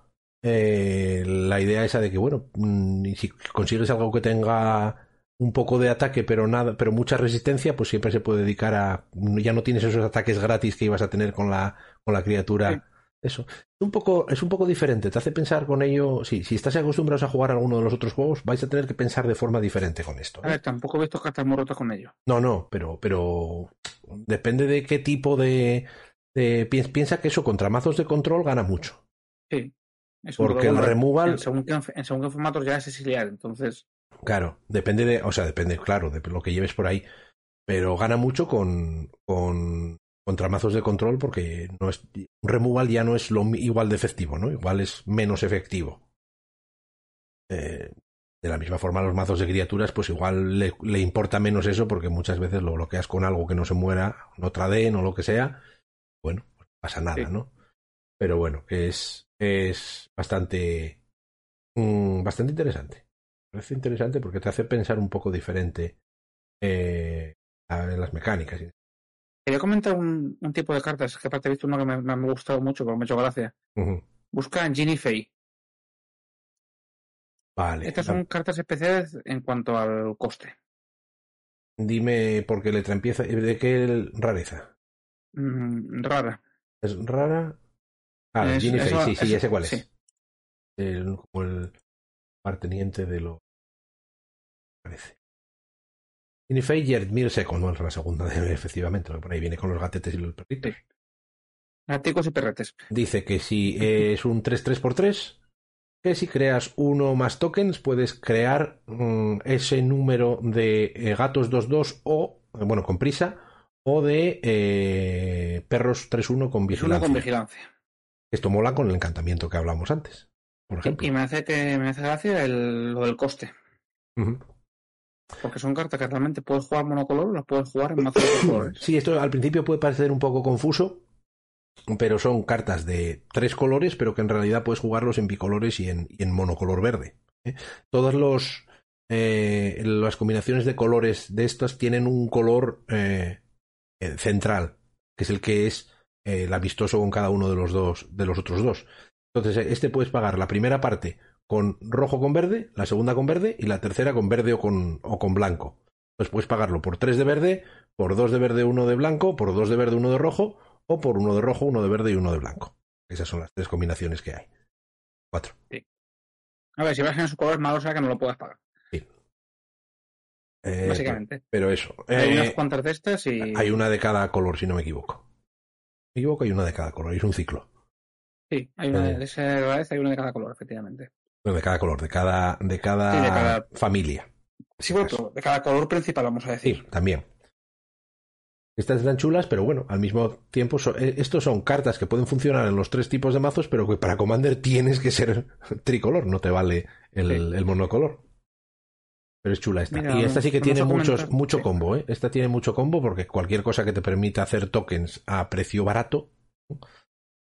eh, la idea esa de que, bueno, mm, si consigues algo que tenga un poco de ataque, pero nada, pero mucha resistencia, pues siempre se puede dedicar a. Ya no tienes esos ataques gratis que ibas a tener con la, con la criatura. Eso. Es un, poco, es un poco diferente. Te hace pensar con ello. Sí, si estás acostumbrados a jugar a alguno de los otros juegos, vais a tener que pensar de forma diferente con esto. A ver, tampoco he visto cartas muy rotas con ello. No, no, pero, pero depende de qué tipo de, piensa que eso contra mazos de control gana mucho. Sí. Porque el removal. En según, qué, en según formatos ya es exiliar, entonces. Claro, depende de. O sea, depende, claro, de lo que lleves por ahí. Pero gana mucho con. con contra mazos de control porque no es, un removal ya no es lo igual de efectivo, ¿no? Igual es menos efectivo. Eh, de la misma forma, los mazos de criaturas, pues igual le, le, importa menos eso porque muchas veces lo bloqueas con algo que no se muera, no traden o lo que sea, bueno, pues pasa nada, ¿no? Pero bueno, es, es bastante, mm, bastante interesante. Parece interesante porque te hace pensar un poco diferente eh, en las mecánicas. Quería comentar un, un, tipo de cartas, que aparte he visto uno que me, me ha gustado mucho, pero me ha hecho gracia. Busca en Ginny Fey. Vale. Estas son cartas especiales en cuanto al coste. Dime por qué letra empieza, ¿de qué rareza? Mm, rara. ¿Es rara? Ah, Ginny sí, sí, ya sé cuál es. El, como el parteniente de lo. Parece. Ginny Fey y Mil Second, no es la segunda, efectivamente, por ahí viene con los gatetes y los perritos. Gaticos y perretes. Dice que si es un 3-3x3, que si creas uno más tokens, puedes crear mm, ese número de eh, gatos 2-2 o, bueno, con prisa, o de eh, perros 3-1 con vigilancia. con vigilancia. Esto mola con el encantamiento que hablamos antes, por ejemplo. Y me hace, que, me hace gracia el, lo del coste. Porque son cartas que realmente puedes jugar monocolor o las puedes jugar en de colores. Sí, esto al principio puede parecer un poco confuso, pero son cartas de tres colores, pero que en realidad puedes jugarlos en bicolores y en, y en monocolor verde. ¿eh? Todas los, eh, las combinaciones de colores de estas tienen un color eh central, que es el que es el amistoso con cada uno de los dos, de los otros dos. Entonces, este puedes pagar la primera parte con rojo con verde, la segunda con verde y la tercera con verde o con, o con blanco. Pues puedes pagarlo por tres de verde, por dos de verde, uno de blanco, por dos de verde, uno de rojo, o por uno de rojo, uno de verde y uno de blanco. Esas son las tres combinaciones que hay. Cuatro. A ver, si vas en su color malo, o sea que no lo puedas pagar. Eh, Básicamente. Pero eso. Hay eh, unas cuantas de estas y. Hay una de cada color, si no me equivoco. Me equivoco, hay una de cada color, es un ciclo. Sí, hay una de, esa vez hay una de cada color, efectivamente. Bueno, de cada color, de cada, de cada, Sí, de cada- familia. Sí, bueno, pero de cada color principal, vamos a decir. Sí, también. Estas están chulas, pero bueno, al mismo tiempo, so- eh, estos son cartas que pueden funcionar en los tres tipos de mazos, pero que para Commander tienes que ser tricolor, no te vale el, Sí. el monocolor. Pero es chula esta. Mira, y esta sí que tiene muchos, mucho combo, ¿eh? Esta tiene mucho combo porque cualquier cosa que te permita hacer tokens a precio barato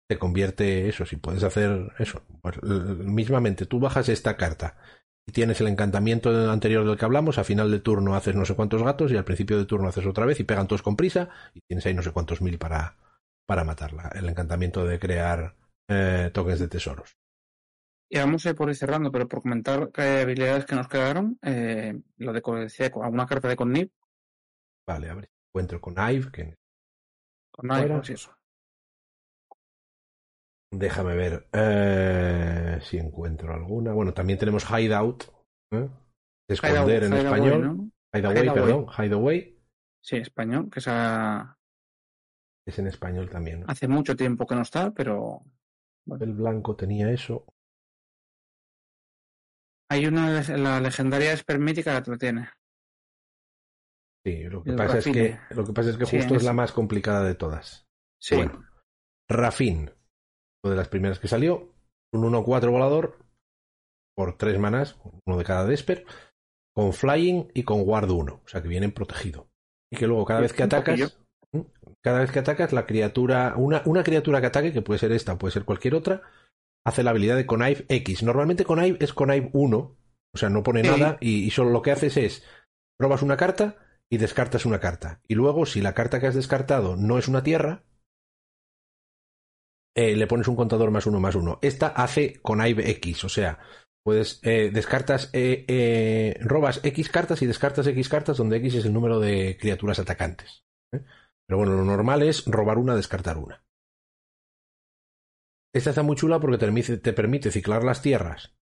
te convierte eso. Si puedes hacer eso, pues, mismamente tú bajas esta carta y tienes el encantamiento anterior del que hablamos, a final de turno haces no sé cuántos gatos y al principio de turno haces otra vez y pegan todos con prisa y tienes ahí no sé cuántos mil para, para matarla. El encantamiento de crear eh, tokens de tesoros. Y vamos a ir por ir cerrando, pero por comentar qué habilidades que nos quedaron, eh, lo de decía, alguna carta de Connip, Vale, a ver encuentro con Ive, que con Fuera. pues eso. déjame ver eh, si encuentro alguna. Bueno, también tenemos Hideout, ¿eh? esconder en Hideaway, español. ¿no? Hideaway, Hideaway. perdón, Hideaway Sí, español, que es en español también. ¿no? hace mucho tiempo que no está, pero El blanco tenía eso. Hay una, la legendaria Espermítica que lo tiene. Sí, lo que El pasa es que lo que pasa es que Sí, justo es es- la más complicada de todas. Sí, Bueno, Rafin, una de las primeras que salió, un 1-4 volador por tres manas, uno de cada Desper, con Flying y con Guard 1, o sea que vienen protegido. Y que luego cada vez que atacas, poquillo. ¿m? cada vez que atacas, la criatura, una, una criatura que ataque, que puede ser esta o puede ser cualquier otra, hace la habilidad de Connive X. Normalmente Connive es Connive 1, o sea, no pone Sí. nada y, y solo lo que haces es robas una carta y descartas una carta. Y luego, si la carta que has descartado no es una tierra, eh, le pones un contador más uno más uno. Esta hace Connive X, o sea, puedes eh, descartas, eh, robas X cartas y descartas X cartas donde X es el número de criaturas atacantes. Pero bueno, lo normal es robar una, descartar una. Esta está muy chula porque te permite, te permite ciclar las tierras,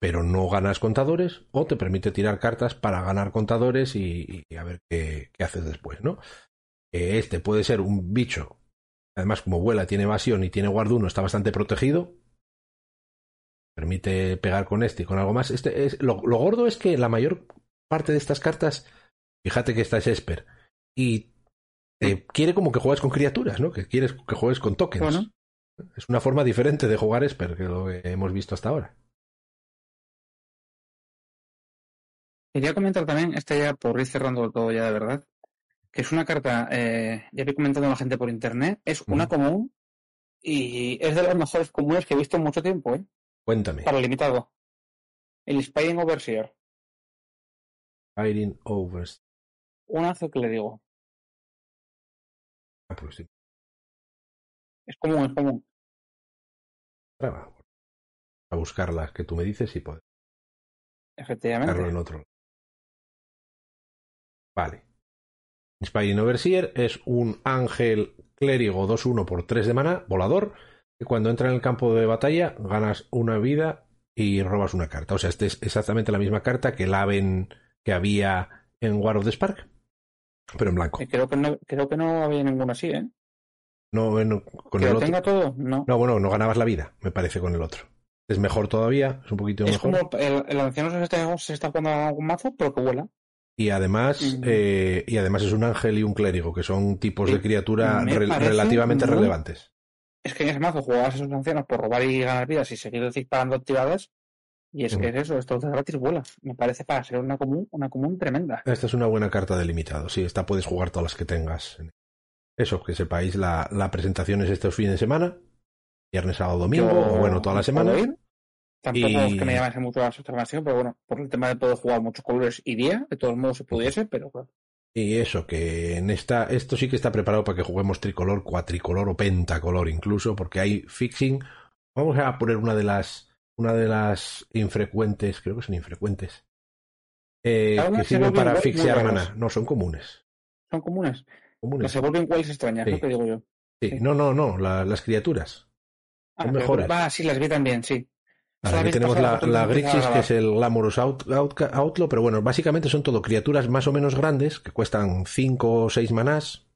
pero no ganas contadores, o te permite tirar cartas para ganar contadores y, y a ver qué, qué haces después, ¿no? Eh, Este puede ser un bicho, además como vuela, tiene evasión y tiene guarduno, está bastante protegido. Permite pegar con este y con algo más. Este es, lo, lo gordo es que la mayor parte de estas cartas, fíjate que esta es Esper, y te quiere como que juegues con criaturas, ¿no? Que quieres que juegues con tokens. Bueno. Es una forma diferente de jugar Esper que lo que hemos visto hasta ahora. Quería comentar también, este ya por ir cerrando todo ya de verdad, que es una carta, eh, ya vi comentando a la gente por internet, es una común y es de las mejores comunes que he visto en mucho tiempo, ¿eh? Cuéntame. Para limitado. El Spying Overseer. Fighting Overs. Un ángel que le digo. Ah, pues sí. Es común, es común. A buscar las que tú me dices y poder Efectivamente. buscarlo en otro. Vale. Inspiring Overseer es un ángel clérigo 2-1 por 3 de mana, volador, que cuando entra en el campo de batalla ganas una vida y robas una carta. O sea, este es exactamente la misma carta que el Aven que había en War of the Spark, pero en blanco. Eh, Creo que no, creo que no había ninguna así, ¿eh? No, no, con que el lo otro. tenga todo, no. No, bueno, no ganabas la vida, me parece, con el otro. Es mejor todavía, es un poquito es mejor. como el, el anciano se está, se está jugando a un mazo, pero que vuela. Y además, Mm. eh, y además es un ángel y un clérigo, que son tipos Sí, de criatura re- relativamente muy- relevantes. Es que en ese mazo jugabas a esos ancianos por robar y ganar vidas y seguir disparando activadas. Y es que es eso, esto de gratis vuela. Me parece para ser una común, una común tremenda. Esta es una buena carta de limitado. Sí, esta puedes jugar todas las que tengas. Eso, que sepáis, la, la presentación es estos fines de semana. Viernes, sábado, domingo, o bueno, toda la semana. Tampoco es que me llamase mucho la observación, pero bueno, por el tema de poder jugar muchos colores iría, de todos modos se pudiese, pero claro. Y eso, que en esta, esto sí que está preparado para que juguemos tricolor, cuatricolor o pentacolor incluso, porque hay fixing. Vamos a poner una de las, una de las infrecuentes, creo que son infrecuentes, eh, que sirven para fixear mana. No, son comunes. Son comunes. Comunes. se vuelven cuáles extrañas, sí. ¿no? digo yo. Sí. no, no, no, las criaturas. Ah, son mejores. Ah, sí, las vi también, sí. aquí tenemos la, la Grixis, que es el Glamorous out, Outlaw, pero bueno, básicamente son todo criaturas más o menos grandes, que cuestan 5 o 6 manás,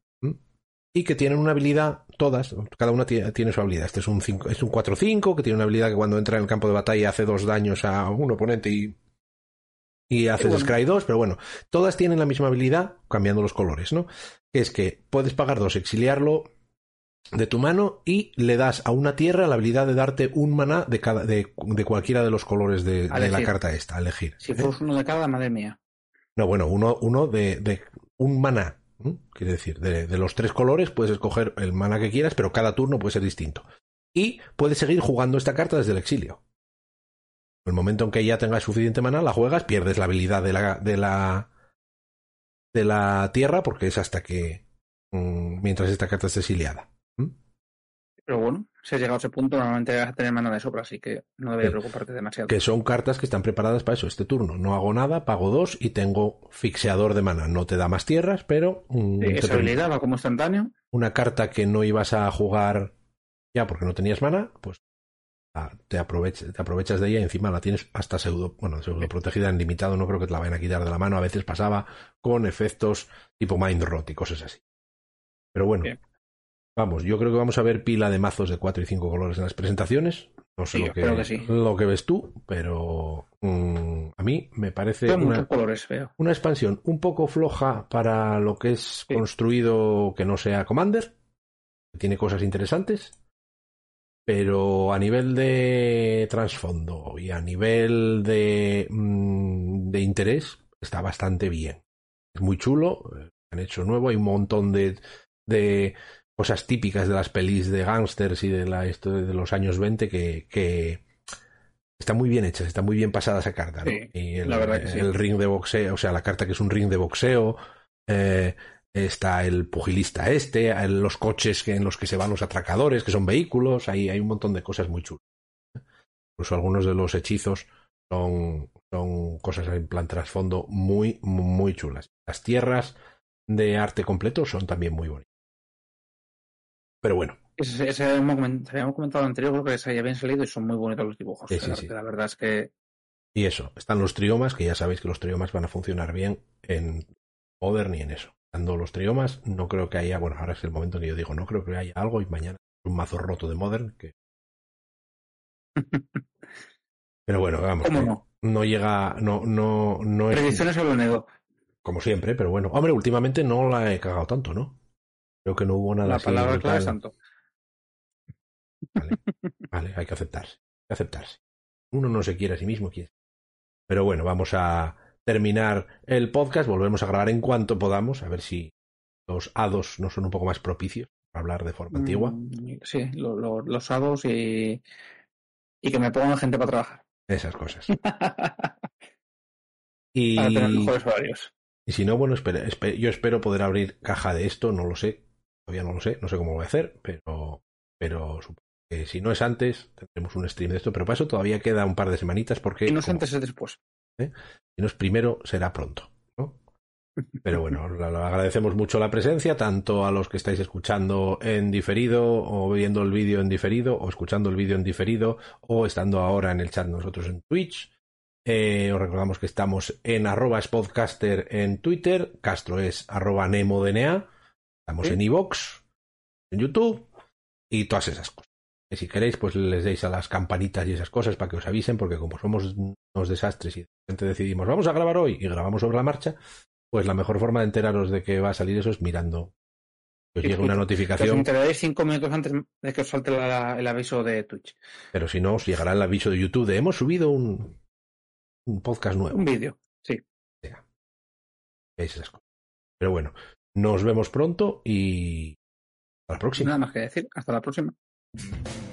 y que tienen una habilidad, todas, cada una tiene, su habilidad. Este es un 5, es un 4-5, que tiene una habilidad que cuando entra en el campo de batalla hace dos daños a un oponente y, y hace bueno. Scry 2, pero bueno, todas tienen la misma habilidad, cambiando los colores, ¿no? Que es que puedes pagar dos, exiliarlo de tu mano y le das a una tierra la habilidad de darte un maná de, cada, de, de cualquiera de los colores de, de, la carta esta, a elegir. Si ¿eh? fuese uno de cada, madre mía. No, bueno, uno, uno de, de un maná Quiere decir, de, de, los tres colores puedes escoger el mana que quieras, pero cada turno puede ser distinto. Y puedes seguir jugando esta carta desde el exilio. El momento en que ya tengas suficiente mana, la juegas, pierdes la habilidad de la, de la, de la tierra, porque es hasta que. Mmm, mientras esta carta esté exiliada. Pero bueno, si has llegado a ese punto, normalmente vas a tener mana de sobra, así que no deberías preocuparte demasiado. Que son cartas que están preparadas para eso. Este turno no hago nada, pago dos y tengo fixeador de mana. No te da más tierras, pero. Mm, sí, esa habilidad va como instantáneo. Una carta que no ibas a jugar ya porque no tenías mana, pues te, aprovechas, te aprovechas de ella y encima la tienes hasta pseudo, bueno, pseudo protegida en limitado, no creo que te la vayan a quitar de la mano, a veces pasaba con efectos tipo Mind Rot y cosas así. Pero bueno, Bien. Vamos, yo creo que vamos a ver pila de mazos de 4 y 5 colores en las presentaciones. No sé sí, lo, que, que sí. lo, que, ves tú, pero mmm, a mí me parece una, colores, una, expansión un poco floja para lo que es sí. construido que no sea Commander. Tiene cosas interesantes, pero a nivel de trasfondo y a nivel de, mmm, de interés está bastante bien. Es muy chulo, han hecho nuevo, hay un montón de, de cosas típicas de las pelis de gángsters y de, la, esto de los años 20 que, que están muy bien hechas, está muy bien pasada esa carta. ¿no? Sí, y el, la verdad que sí. el, ring de boxeo, o sea, la carta que es un ring de boxeo, eh, está el pugilista este, los coches en los que se van los atracadores, que son vehículos, hay, hay un montón de cosas muy chulas. Incluso algunos de los hechizos son, son cosas en plan trasfondo muy, muy chulas. Las tierras de arte completo son también muy bonitas. Pero bueno. Ese, ese habíamos comentado anterior, creo que ya habían salido y son muy bonitos los dibujos. Sí, sí, la, sí. la, verdad es que. Y eso, están los triomas, que ya sabéis que los triomas van a funcionar bien en Modern y en eso. Dando los triomas, no creo que haya, bueno, ahora es el momento que yo digo, no creo que haya algo y mañana un mazo roto de Modern que. Pero bueno, vamos. ¿Cómo no? No llega, no, no, no es. Predicciones nego. Como siempre, pero bueno. Hombre, últimamente no la he cagado tanto, ¿no? Creo que no hubo nada La palabra clave santo. Vale, vale, hay que aceptarse. Hay que aceptarse. Uno no se quiere a sí mismo, quiere. Pero bueno, vamos a terminar el podcast. Volvemos a grabar en cuanto podamos, a ver si los hados no son un poco más propicios para hablar de forma antigua. Mm, sí, lo, lo, los hados y, y que me pongan gente para trabajar. Esas cosas. y... Para tener mejores horarios. Y si no, bueno, espero, espero, yo espero poder abrir caja de esto, no lo sé. Todavía no lo sé, no sé cómo lo voy a hacer, pero, pero eh, si no es antes, tendremos un stream de esto, pero para eso todavía queda un par de semanitas porque... Si no es antes, es después. ¿Eh? Si no es primero, será pronto. ¿no? Pero bueno, agradecemos mucho la presencia, tanto a los que estáis escuchando en diferido, o viendo el vídeo en diferido, o escuchando el vídeo en diferido, o estando ahora en el chat nosotros en Twitch. Eh, os recordamos que estamos en arroba spodcaster en Twitter, Castro es arroba nemodna, estamos ¿Sí? en iVox, en YouTube y todas esas cosas. Que si queréis, pues les deis a las campanitas y esas cosas para que os avisen, porque como somos unos desastres y de repente decidimos vamos a grabar hoy y grabamos sobre la marcha, pues la mejor forma de enteraros de que va a salir eso es mirando. Os llegue una notificación. Os enteraréis cinco minutos antes de que os salte la, el aviso de Twitch. Pero si no, os llegará el aviso de YouTube de hemos subido un, un podcast nuevo. Un vídeo, sí. Veis esas cosas. Pero bueno, nos vemos pronto y hasta la próxima. Nada más que decir. Hasta la próxima. Mm-hmm.